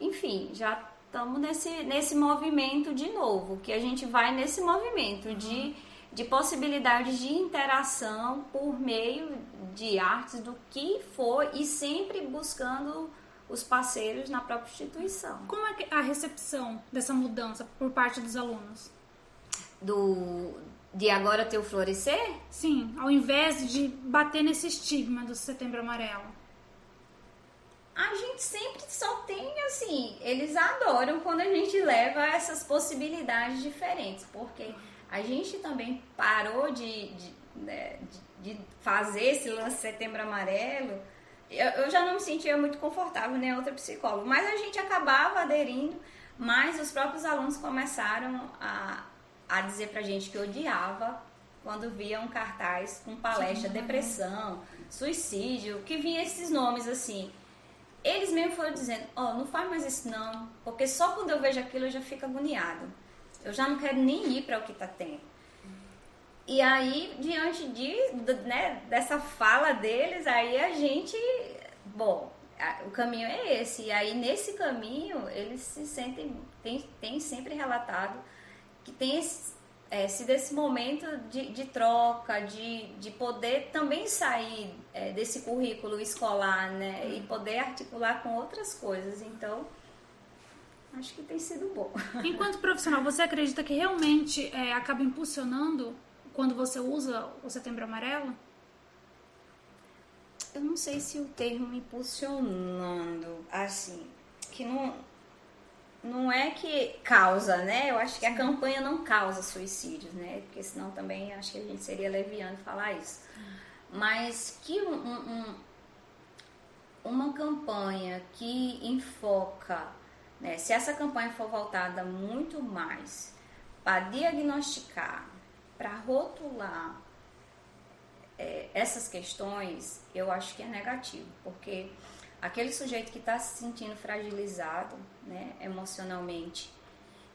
Enfim, já estamos nesse, nesse movimento de novo, que a gente vai nesse movimento de, de possibilidades de interação por meio de artes, do que for, e sempre buscando os parceiros na própria instituição. Como é a recepção dessa mudança por parte dos alunos? Do, de agora ter o florescer? Sim, ao invés de bater nesse estigma do setembro amarelo. A gente sempre só tem assim, eles adoram quando a gente leva essas possibilidades diferentes, porque a gente também parou de, de, né, de, de fazer esse lance setembro amarelo. Eu, eu já não me sentia muito confortável, nem outra psicóloga, mas a gente acabava aderindo, mas os próprios alunos começaram a, a dizer pra gente que odiava quando via um cartaz com palestra, depressão, suicídio, que vinha esses nomes assim. Eles mesmo foram dizendo, ó, oh, não faz mais isso não, porque só quando eu vejo aquilo eu já fico agoniado. Eu já não quero nem ir para o que tá tendo. E aí, diante de, né, dessa fala deles, aí a gente, bom, o caminho é esse. E aí, nesse caminho, eles se sentem, tem, tem sempre relatado que tem esse, é, sido esse momento de, de troca, de, de poder também sair é, desse currículo escolar, né? E poder articular com outras coisas. Então, acho que tem sido bom. Enquanto profissional, você acredita que realmente é, acaba impulsionando quando você usa o setembro amarelo? Eu não sei se o termo impulsionando, assim, que não, não é que causa, né? Eu acho que a campanha não causa suicídios, né? Porque senão também acho que a gente seria leviano falar isso. Mas que um, um, uma campanha que enfoca, né? Se essa campanha for voltada muito mais para diagnosticar para rotular é, essas questões, eu acho que é negativo, porque aquele sujeito que está se sentindo fragilizado né, emocionalmente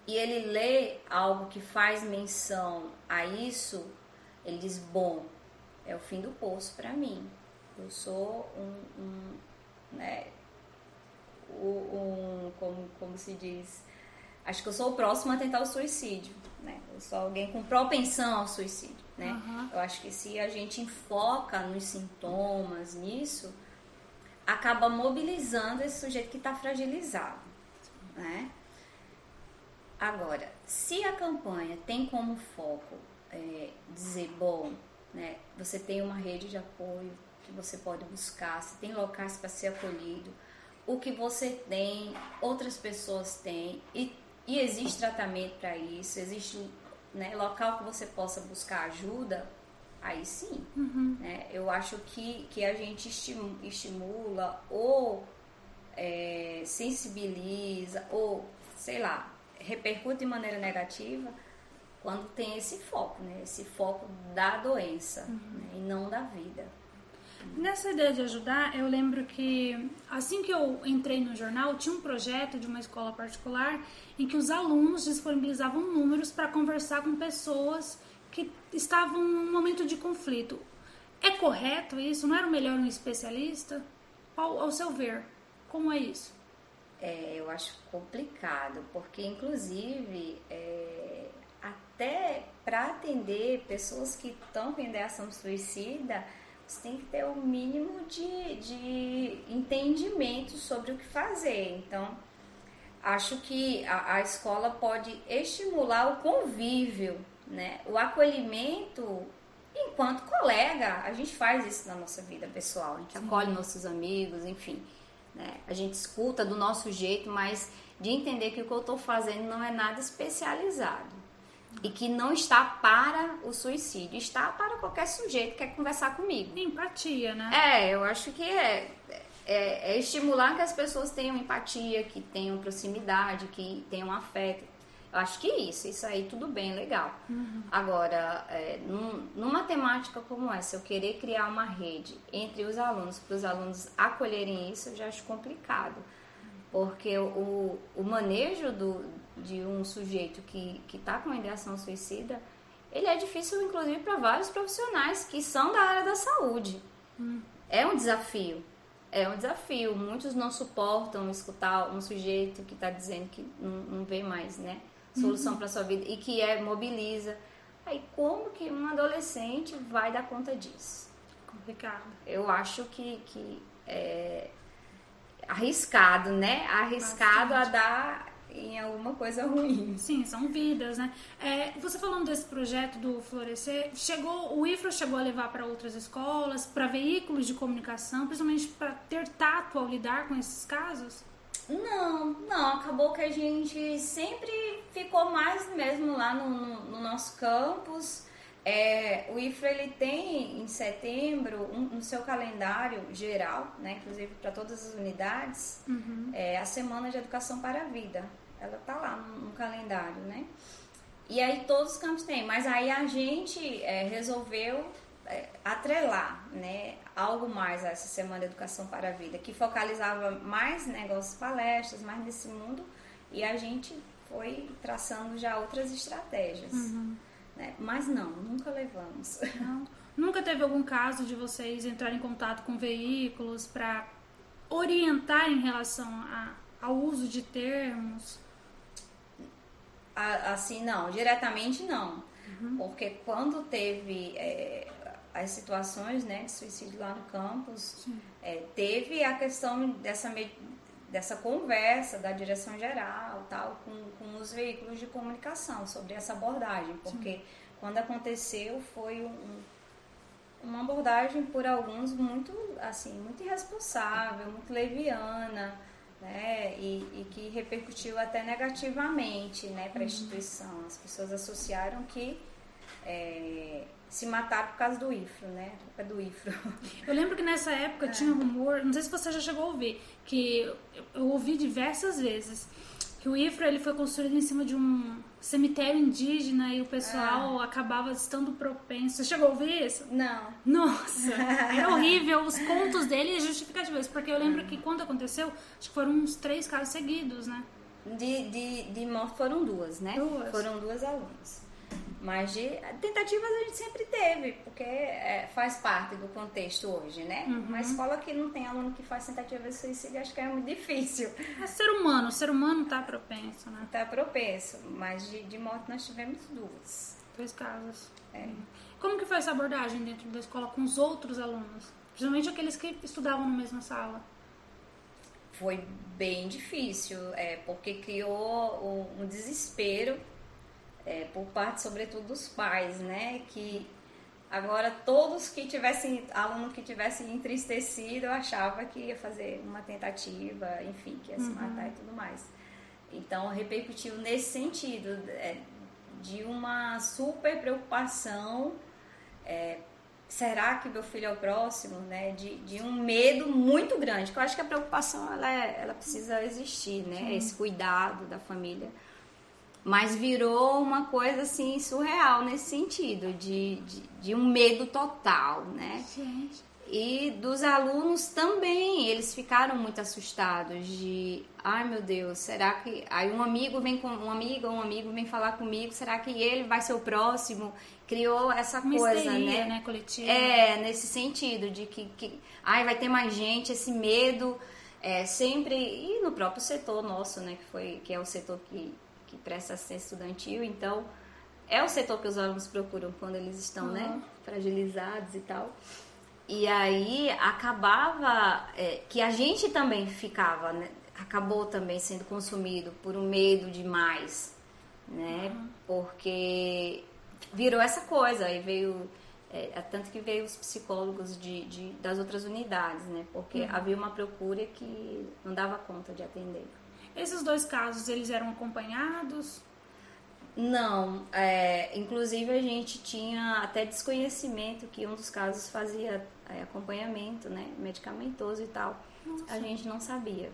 e ele lê algo que faz menção a isso, ele diz: Bom, é o fim do poço para mim. Eu sou um, um né, um, como, como se diz, acho que eu sou o próximo a tentar o suicídio né? Eu sou alguém com propensão ao suicídio, né? Uhum. Eu acho que se a gente enfoca nos sintomas, nisso, acaba mobilizando esse sujeito que está fragilizado, né? Agora, se a campanha tem como foco é, dizer, bom, né, você tem uma rede de apoio que você pode buscar, você tem locais para ser acolhido, o que você tem, outras pessoas têm, e e existe tratamento para isso, existe né, local que você possa buscar ajuda, aí sim. Uhum. Né? Eu acho que, que a gente estimula ou é, sensibiliza ou, sei lá, repercute de maneira negativa quando tem esse foco, né? Esse foco da doença uhum. né? e não da vida. Nessa ideia de ajudar, eu lembro que assim que eu entrei no jornal, tinha um projeto de uma escola particular em que os alunos disponibilizavam números para conversar com pessoas que estavam num momento de conflito. É correto isso? Não era melhor um especialista? Ao, ao seu ver, como é isso? É, eu acho complicado, porque inclusive é, até para atender pessoas que estão com ideação suicida, você tem que ter o um mínimo de, de entendimento sobre o que fazer. Então, acho que a, a escola pode estimular o convívio, né? o acolhimento enquanto colega. A gente faz isso na nossa vida pessoal, a gente Sim. acolhe nossos amigos, enfim. Né? A gente escuta do nosso jeito, mas de entender que o que eu estou fazendo não é nada especializado e que não está para o suicídio, está para qualquer sujeito que quer conversar comigo. Empatia, né? É, eu acho que é, é, é estimular que as pessoas tenham empatia, que tenham proximidade, que tenham afeto. Acho que isso, isso aí tudo bem, legal. Uhum. Agora, é, num, numa temática como essa, eu querer criar uma rede entre os alunos, para os alunos acolherem isso, eu já acho complicado. Porque o, o manejo do, de um sujeito que está com ideação suicida, ele é difícil, inclusive, para vários profissionais que são da área da saúde. Hum. É um desafio. É um desafio. Muitos não suportam escutar um sujeito que está dizendo que não, não, vê mais, né? Solução uhum. para sua vida e que é mobiliza. Aí, como que um adolescente vai dar conta disso? Complicado. Eu acho que, que é arriscado, né? Arriscado Bastante. a dar em alguma coisa ruim. Sim, são vidas, né? É, você falando desse projeto do Florescer, chegou, o IFRO chegou a levar para outras escolas, para veículos de comunicação, principalmente para ter tato ao lidar com esses casos? Não, não, acabou que a gente sempre ficou mais mesmo lá no, no, no nosso campus. É, o IFRO ele tem em setembro um, no seu calendário geral, né, inclusive para todas as unidades, uhum. é, a Semana de Educação para a Vida ela tá lá no, no calendário, né? E aí todos os campos têm, mas aí a gente é, resolveu é, atrelar, né, algo mais a essa Semana de Educação para a Vida, que focalizava mais negócios, palestras, mais nesse mundo, e a gente foi traçando já outras estratégias. Uhum. Né? Mas não, nunca levamos. Não. Nunca teve algum caso de vocês entrarem em contato com veículos para orientar em relação a, ao uso de termos? Assim, não, diretamente não. Uhum. Porque quando teve é, as situações né, de suicídio lá no campus, é, teve a questão dessa, dessa conversa da direção geral tal com, com os veículos de comunicação sobre essa abordagem, porque Sim. quando aconteceu foi um, uma abordagem por alguns muito assim muito irresponsável, muito leviana, né, e, e que repercutiu até negativamente, né, para a uhum. instituição. As pessoas associaram que é, se mataram por causa do IFRO, né? É do IFRO. Eu lembro que nessa época é. tinha rumor, não sei se você já chegou a ouvir, que eu ouvi diversas vezes que o IFRO ele foi construído em cima de um cemitério indígena e o pessoal é. acabava estando propenso. Você chegou a ouvir isso? Não. Nossa, era horrível os contos dele e justificativas, porque eu lembro que quando aconteceu, acho que foram uns três casos seguidos, né? De, de, de morte foram duas, né? Duas. Foram duas alunas. Mas de tentativas a gente sempre teve, porque é, faz parte do contexto hoje, né? Uhum. Uma escola que não tem aluno que faz tentativa de suicídio, acho que é muito difícil. É ser humano, o ser humano tá propenso, né? Tá propenso, mas de, de morte nós tivemos duas. Dois casos. É. Como que foi essa abordagem dentro da escola com os outros alunos? Principalmente aqueles que estudavam na mesma sala. Foi bem difícil, é, porque criou um desespero é, por parte, sobretudo, dos pais, né? Que agora todos que tivessem, aluno que tivesse entristecido, eu achava que ia fazer uma tentativa, enfim, que ia se uhum. matar e tudo mais. Então, repercutiu nesse sentido, é, de uma super preocupação. É, será que meu filho é o próximo, né? De, de um medo muito grande. Que eu acho que a preocupação ela, é, ela precisa existir, né? Sim. Esse cuidado da família mas virou uma coisa assim surreal nesse sentido, de, de, de um medo total, né? Gente. E dos alunos também, eles ficaram muito assustados de, ai meu Deus, será que aí um amigo vem com um amigo, um amigo vem falar comigo, será que ele vai ser o próximo? Criou essa Uma coisa, histeria, né? né, coletiva. É, nesse sentido de que, que ai vai ter mais gente, esse medo é sempre e no próprio setor nosso, né, que foi que é o setor que que presta assistência estudantil, então é o setor que os alunos procuram quando eles estão, uhum. né, fragilizados e tal. E aí acabava é, que a gente também ficava, né, acabou também sendo consumido por um medo demais, né, uhum. porque virou essa coisa, aí veio é, é, tanto que veio os psicólogos de, de das outras unidades, né? Porque uhum. havia uma procura que não dava conta de atender. Esses dois casos, eles eram acompanhados? Não, é, inclusive a gente tinha até desconhecimento que um dos casos fazia é, acompanhamento, né, medicamentoso e tal. Nossa. A gente não sabia.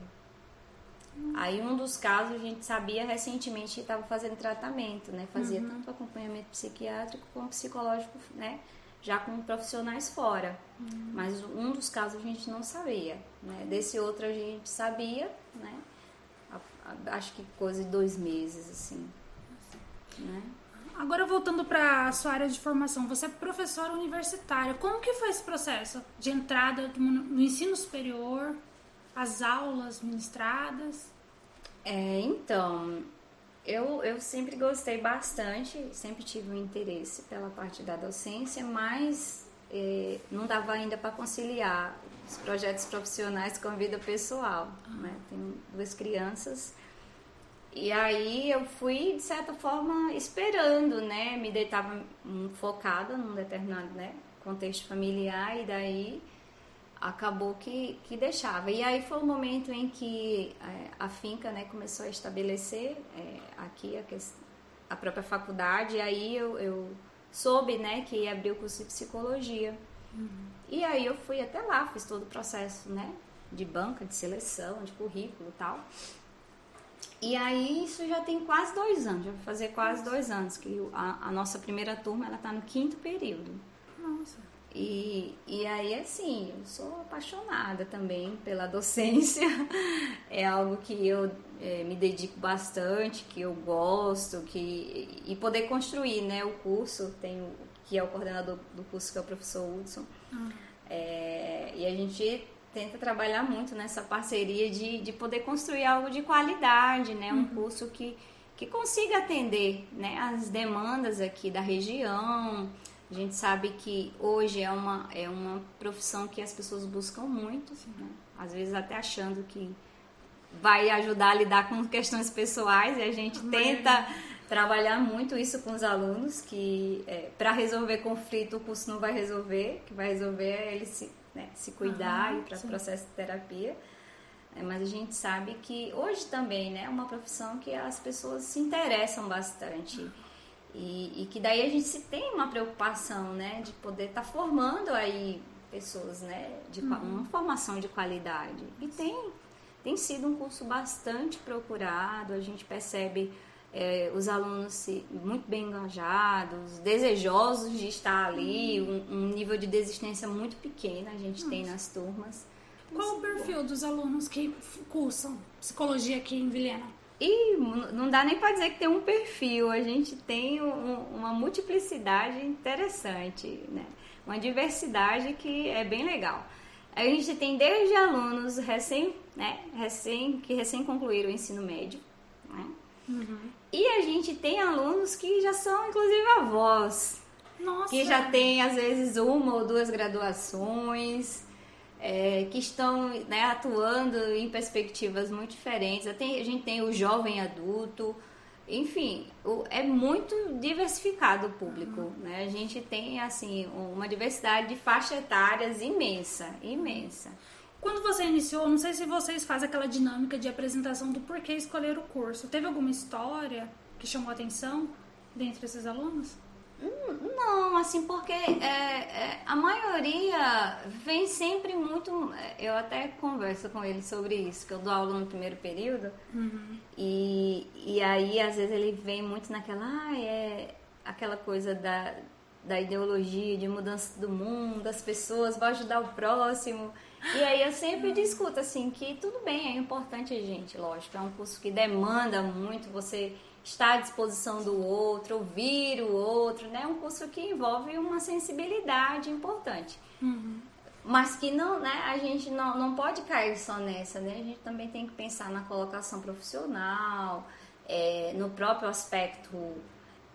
Aí um dos casos a gente sabia recentemente que estava fazendo tratamento, né, fazia uhum. tanto acompanhamento psiquiátrico como psicológico, né, já com profissionais fora. Uhum. Mas um dos casos a gente não sabia, né. Desse outro a gente sabia, né, acho que coisa de dois meses, assim. Né? Agora voltando para a sua área de formação, você é professora universitária. Como que foi esse processo de entrada no ensino superior, as aulas ministradas? É, então, eu, eu sempre gostei bastante, sempre tive um interesse pela parte da docência, mas é, não dava ainda para conciliar os projetos profissionais com a vida pessoal. Né? Tenho duas crianças e aí eu fui, de certa forma, esperando, né? Me deitava focada num determinado né, contexto familiar e daí acabou que, que deixava. E aí foi o momento em que é, a finca né, começou a estabelecer é, aqui a, a, própria faculdade e aí eu, eu soube né, que ia abrir o curso de psicologia. Uhum. E aí eu fui até lá, fiz todo o processo né, de banca, de seleção, de currículo e tal. E aí isso já tem quase dois anos, já vai fazer quase dois anos que a, a nossa primeira turma ela está no quinto período. Nossa. E, e aí, assim, eu sou apaixonada também pela docência, é algo que eu é, me dedico bastante, que eu gosto, que, e poder construir né, o curso, tenho, que é o coordenador do curso, que é o professor Hudson, uhum. é, e a gente tenta trabalhar muito nessa parceria de, de poder construir algo de qualidade, né, um uhum. curso que, que consiga atender né, as demandas aqui da região, a gente sabe que hoje é uma, é uma profissão que as pessoas buscam muito, né? às vezes até achando que vai ajudar a lidar com questões pessoais e a gente tenta trabalhar muito isso com os alunos, que é, para resolver conflito o curso não vai resolver, que vai resolver é ele se, né, se cuidar uhum, e para o processo de terapia. É, mas a gente sabe que hoje também né, é uma profissão que as pessoas se interessam bastante. E, e, que daí a gente se tem uma preocupação, né, de poder estar tá formando aí pessoas, né, de uhum. uma formação de qualidade. E tem, tem sido um curso bastante procurado, a gente percebe é, os alunos se, muito bem engajados, desejosos de estar ali, uhum. um, um, nível de desistência muito pequeno a gente Nossa. tem nas turmas. Qual o perfil dos alunos que cursam psicologia aqui em Vilhena? E não dá nem para dizer que tem um perfil, a gente tem um, uma multiplicidade interessante, né? uma diversidade que é bem legal. A gente tem desde alunos recém, né, recém que recém concluíram o ensino médio, né? Uhum. E a gente tem alunos que já são inclusive avós, Nossa. que já tem às vezes uma ou duas graduações é, que estão né, atuando em perspectivas muito diferentes. a gente tem o jovem adulto, enfim, é muito diversificado o público. Uhum. Né? A gente tem assim uma diversidade de faixas etárias imensa, imensa. Quando você iniciou, não sei se vocês fazem aquela dinâmica de apresentação do porquê escolher o curso. Teve alguma história que chamou a atenção dentre esses alunos? Hum, não, assim, porque é, é, a maioria vem sempre muito. É, eu até converso com ele sobre isso, que eu dou aula no primeiro período, uhum. e, e aí às vezes ele vem muito naquela. Ah, é aquela coisa da, da ideologia, de mudança do mundo, das pessoas, vai ajudar o próximo. E aí eu sempre discuto assim que tudo bem, é importante a gente, lógico, é um curso que demanda muito você estar à disposição do outro, ouvir o outro, né? É um curso que envolve uma sensibilidade importante. Uhum. Mas que não, né, a gente não, não pode cair só nessa, né? A gente também tem que pensar na colocação profissional, é, no próprio aspecto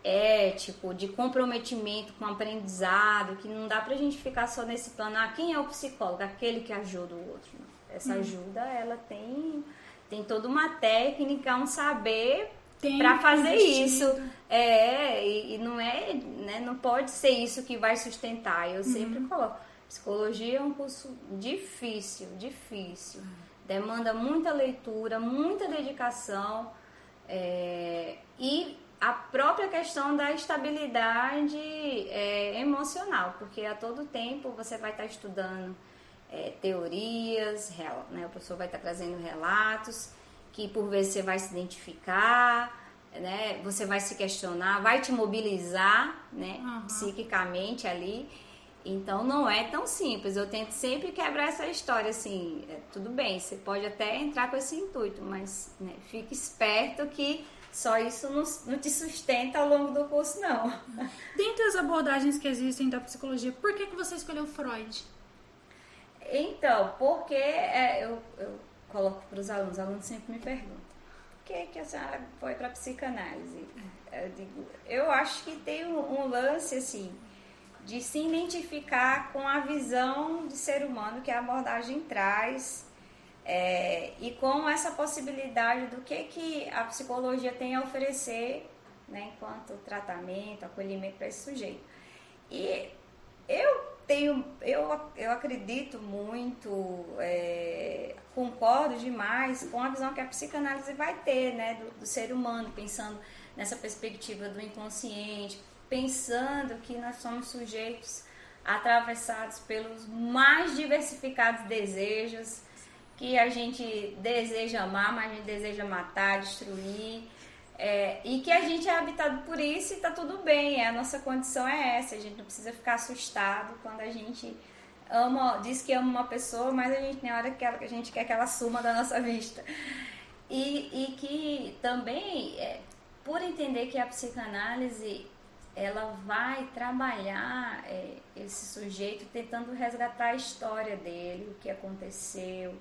ético, de comprometimento com o aprendizado, que não dá pra gente ficar só nesse plano, ah, quem é o psicólogo? Aquele que ajuda o outro. Essa uhum. ajuda, ela tem, tem toda uma técnica, um saber para fazer isso. É, e, e, não é, né, não pode ser isso que vai sustentar. Eu uhum. sempre coloco, psicologia é um curso difícil, difícil. Uhum. Demanda muita leitura, muita dedicação é, e a própria questão da estabilidade é, emocional, porque a todo tempo você vai estar estudando é, teorias, né? o professor vai estar trazendo relatos que por vezes você vai se identificar, né? Você vai se questionar, vai te mobilizar, né? Uhum. Psiquicamente ali. Então não é tão simples. Eu tento sempre quebrar essa história assim. É, tudo bem, você pode até entrar com esse intuito, mas né, fique esperto que só isso não, não, te sustenta ao longo do curso, não. Dentre as abordagens que existem da psicologia, por que, que você escolheu Freud? Então, porque é, eu, eu coloco para os alunos, os alunos sempre me perguntam, por que, que a senhora foi para psicanálise? Eu digo, eu acho que tem um, um, lance assim de se identificar com a visão de ser humano que a abordagem traz é, e com essa possibilidade do que, que a psicologia tem a oferecer né, enquanto tratamento, acolhimento para esse sujeito. E eu tenho, eu, eu acredito muito, é, concordo demais com a visão que a psicanálise vai ter, né, do, do, ser humano, pensando nessa perspectiva do inconsciente, pensando que nós somos sujeitos atravessados pelos mais diversificados desejos, que a gente deseja amar, mas a gente deseja matar, destruir, É, e que a gente é habitado por isso e tá tudo bem, a nossa condição é essa, a gente não precisa ficar assustado quando a gente ama, diz que ama uma pessoa, mas a gente tem hora que a gente quer que ela suma da nossa vista. E, e que também, é, por entender que a psicanálise ela vai trabalhar é, esse sujeito tentando resgatar a história dele, o que aconteceu,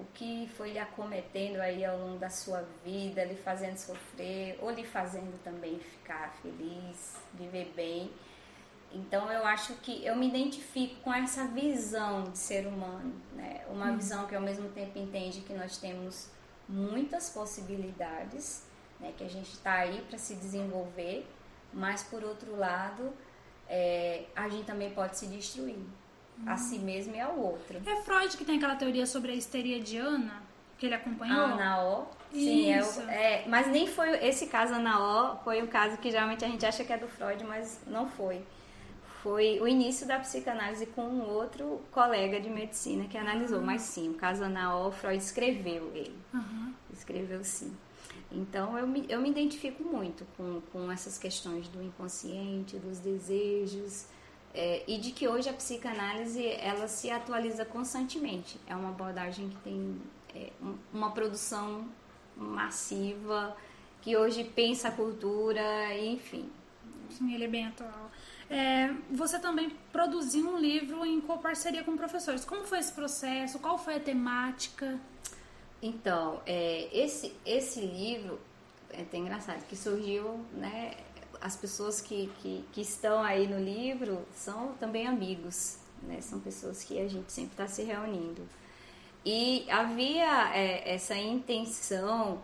o que foi lhe acometendo aí ao longo da sua vida, lhe fazendo sofrer, ou lhe fazendo também ficar feliz, viver bem. Então eu acho que eu me identifico com essa visão de ser humano, né? Uma hum. visão que ao mesmo tempo entende que nós temos muitas possibilidades, né? Que a gente está aí para se desenvolver, mas por outro lado, é, a gente também pode se destruir a si mesmo e ao outro. É Freud que tem aquela teoria sobre a histeria de Ana, que ele acompanhou? Ana O. Sim, é, é, mas nem foi esse caso Ana O, foi um caso que geralmente a gente acha que é do Freud, mas não foi. Foi o início da psicanálise com um outro colega de medicina que analisou, uhum. mas sim, o caso Ana O, Freud escreveu ele. Uhum. Escreveu sim. Então eu me, eu me identifico muito com, com essas questões do inconsciente, dos desejos, é, e de que hoje a psicanálise ela se atualiza constantemente. É uma abordagem que tem é, uma produção massiva, que hoje pensa a cultura, enfim. Sim, ele é bem atual. É, você também produziu um livro em parceria com professores. Como foi esse processo? Qual foi a temática? Então, é, esse, esse livro é até engraçado, que surgiu né, as pessoas que, que, que, estão aí no livro são também amigos, né? São pessoas que a gente sempre está se reunindo. E havia é, essa intenção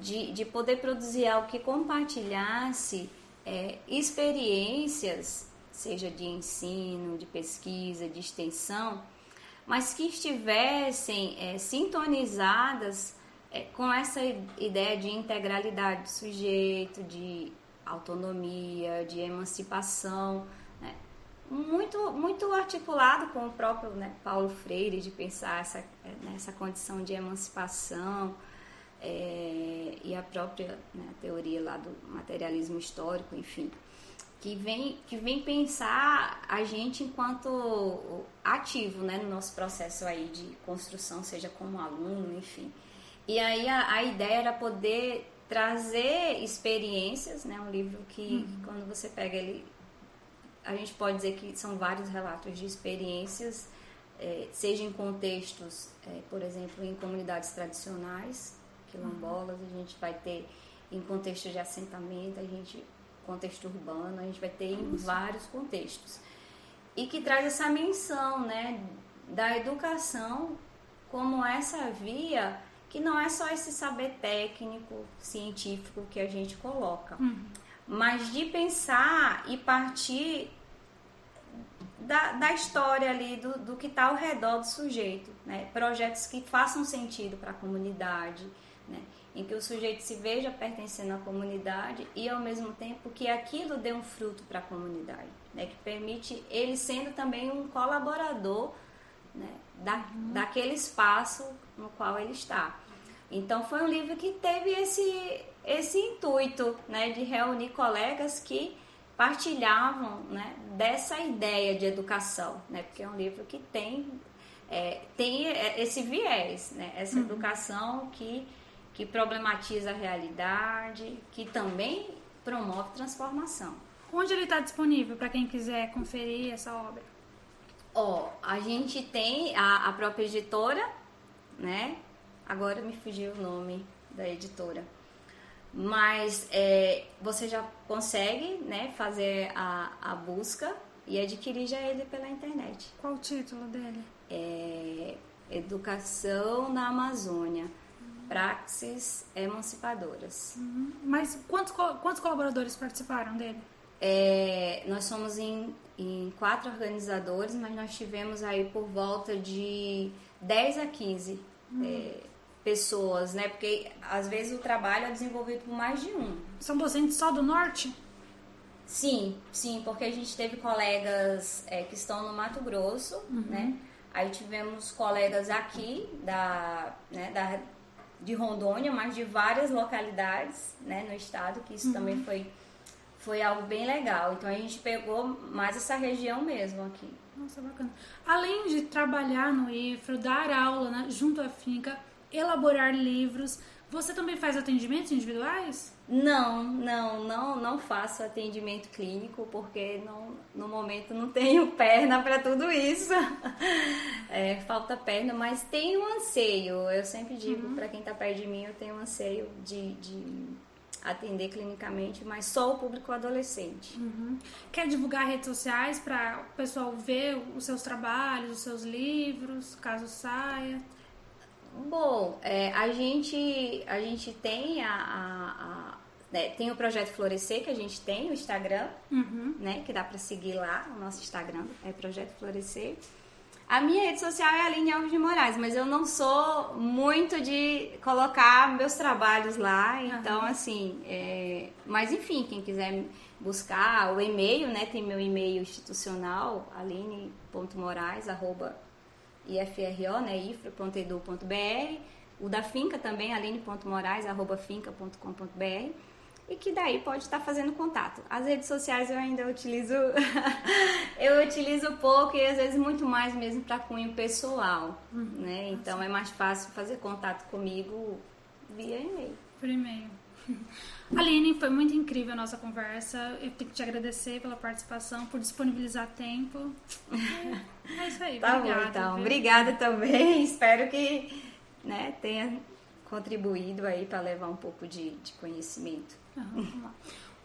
de, de poder produzir algo que compartilhasse é, experiências, seja de ensino, de pesquisa, de extensão, mas que estivessem é, sintonizadas é, com essa ideia de integralidade do sujeito, de autonomia, de emancipação, né? muito, muito articulado com o próprio né, Paulo Freire, de pensar essa, nessa condição de emancipação é, e a própria né, teoria lá do materialismo histórico, enfim, que vem, que vem pensar a gente enquanto ativo né, no nosso processo aí de construção, seja como aluno, enfim. E aí a, a ideia era poder trazer experiências, né? Um livro que uhum. quando você pega ele, a gente pode dizer que são vários relatos de experiências, é, seja em contextos, é, por exemplo, em comunidades tradicionais, quilombolas, uhum. a gente vai ter em contexto de assentamento, a gente contexto urbano, a gente vai ter em vários contextos. E que traz essa menção, né, da educação como essa via que não é só esse saber técnico, científico que a gente coloca, uhum. mas de pensar e partir da, da história ali, do, do que está ao redor do sujeito, né? projetos que façam sentido para a comunidade, né? em que o sujeito se veja pertencendo à comunidade e ao mesmo tempo que aquilo dê um fruto para a comunidade, né? que permite ele sendo também um colaborador né? da, uhum. daquele espaço no qual ele está. Então foi um livro que teve esse, esse intuito né, de reunir colegas que partilhavam né, dessa ideia de educação, né, porque é um livro que tem, é, tem esse viés, né, essa uhum. educação que, que problematiza a realidade, que também promove transformação. Onde ele está disponível para quem quiser conferir essa obra? Ó, oh, a gente tem a, a própria editora, né? Agora me fugiu o nome da editora. Mas é, você já consegue né, fazer a, a busca e adquirir já ele pela internet. Qual o título dele? É Educação na Amazônia. Praxis Emancipadoras. Uhum. Mas quantos, quantos colaboradores participaram dele? É, nós somos em, em quatro organizadores, mas nós tivemos aí por volta de 10 a 15 uhum. é, pessoas, né? Porque às vezes o trabalho é desenvolvido por mais de um. São docentes só do norte? Sim, sim, porque a gente teve colegas é, que estão no Mato Grosso, uhum. né? Aí tivemos colegas aqui da, né, da de Rondônia, mas de várias localidades né, no estado, que isso uhum. também foi, foi algo bem legal. Então a gente pegou mais essa região mesmo aqui. Nossa, bacana. Além de trabalhar no IFRO, dar aula né, junto à finca, elaborar livros, você também faz atendimentos individuais? Não, não, não, não faço atendimento clínico porque não, no momento não tenho perna para tudo isso. É, falta perna, mas tenho um anseio. Eu sempre digo uhum. para quem está perto de mim, eu tenho um anseio de, de atender clinicamente, mas só o público adolescente. Uhum. Quer divulgar redes sociais para o pessoal ver os seus trabalhos, os seus livros, caso saia? Bom, é, a, gente, a gente tem a, a, a né, tem o projeto Florescer que a gente tem, o Instagram, uhum. né, que dá para seguir lá, o nosso Instagram é Projeto Florescer. A minha rede social é Aline Alves de Moraes, mas eu não sou muito de colocar meus trabalhos lá, então uhum. assim, é... mas enfim, quem quiser buscar o e-mail, né, tem meu e-mail institucional, aline.moraes, arroba ifro, né, ifro.edu.br, o da Finca também, aline.moraes.finca.com.br e que daí pode estar fazendo contato. As redes sociais eu ainda utilizo, eu utilizo pouco e às vezes muito mais mesmo para cunho pessoal, uhum. né? Então é mais fácil fazer contato comigo via e-mail. Por e-mail. Aline, foi muito incrível a nossa conversa. Eu tenho que te agradecer pela participação, por disponibilizar tempo. É isso aí. tá obrigada, bom, então. Viu? Obrigada também. Espero que né, tenha contribuído aí para levar um pouco de, de conhecimento. Uhum,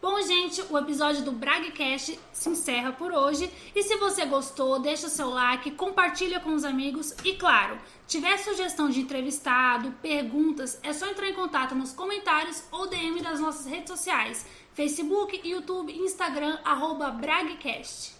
Bom, gente, o episódio do Bragcast se encerra por hoje. E se você gostou, deixa seu like, compartilha com os amigos. E claro, tiver sugestão de entrevistado, perguntas, é só entrar em contato nos comentários ou DM das nossas redes sociais: Facebook, YouTube, Instagram, arroba Bragcast.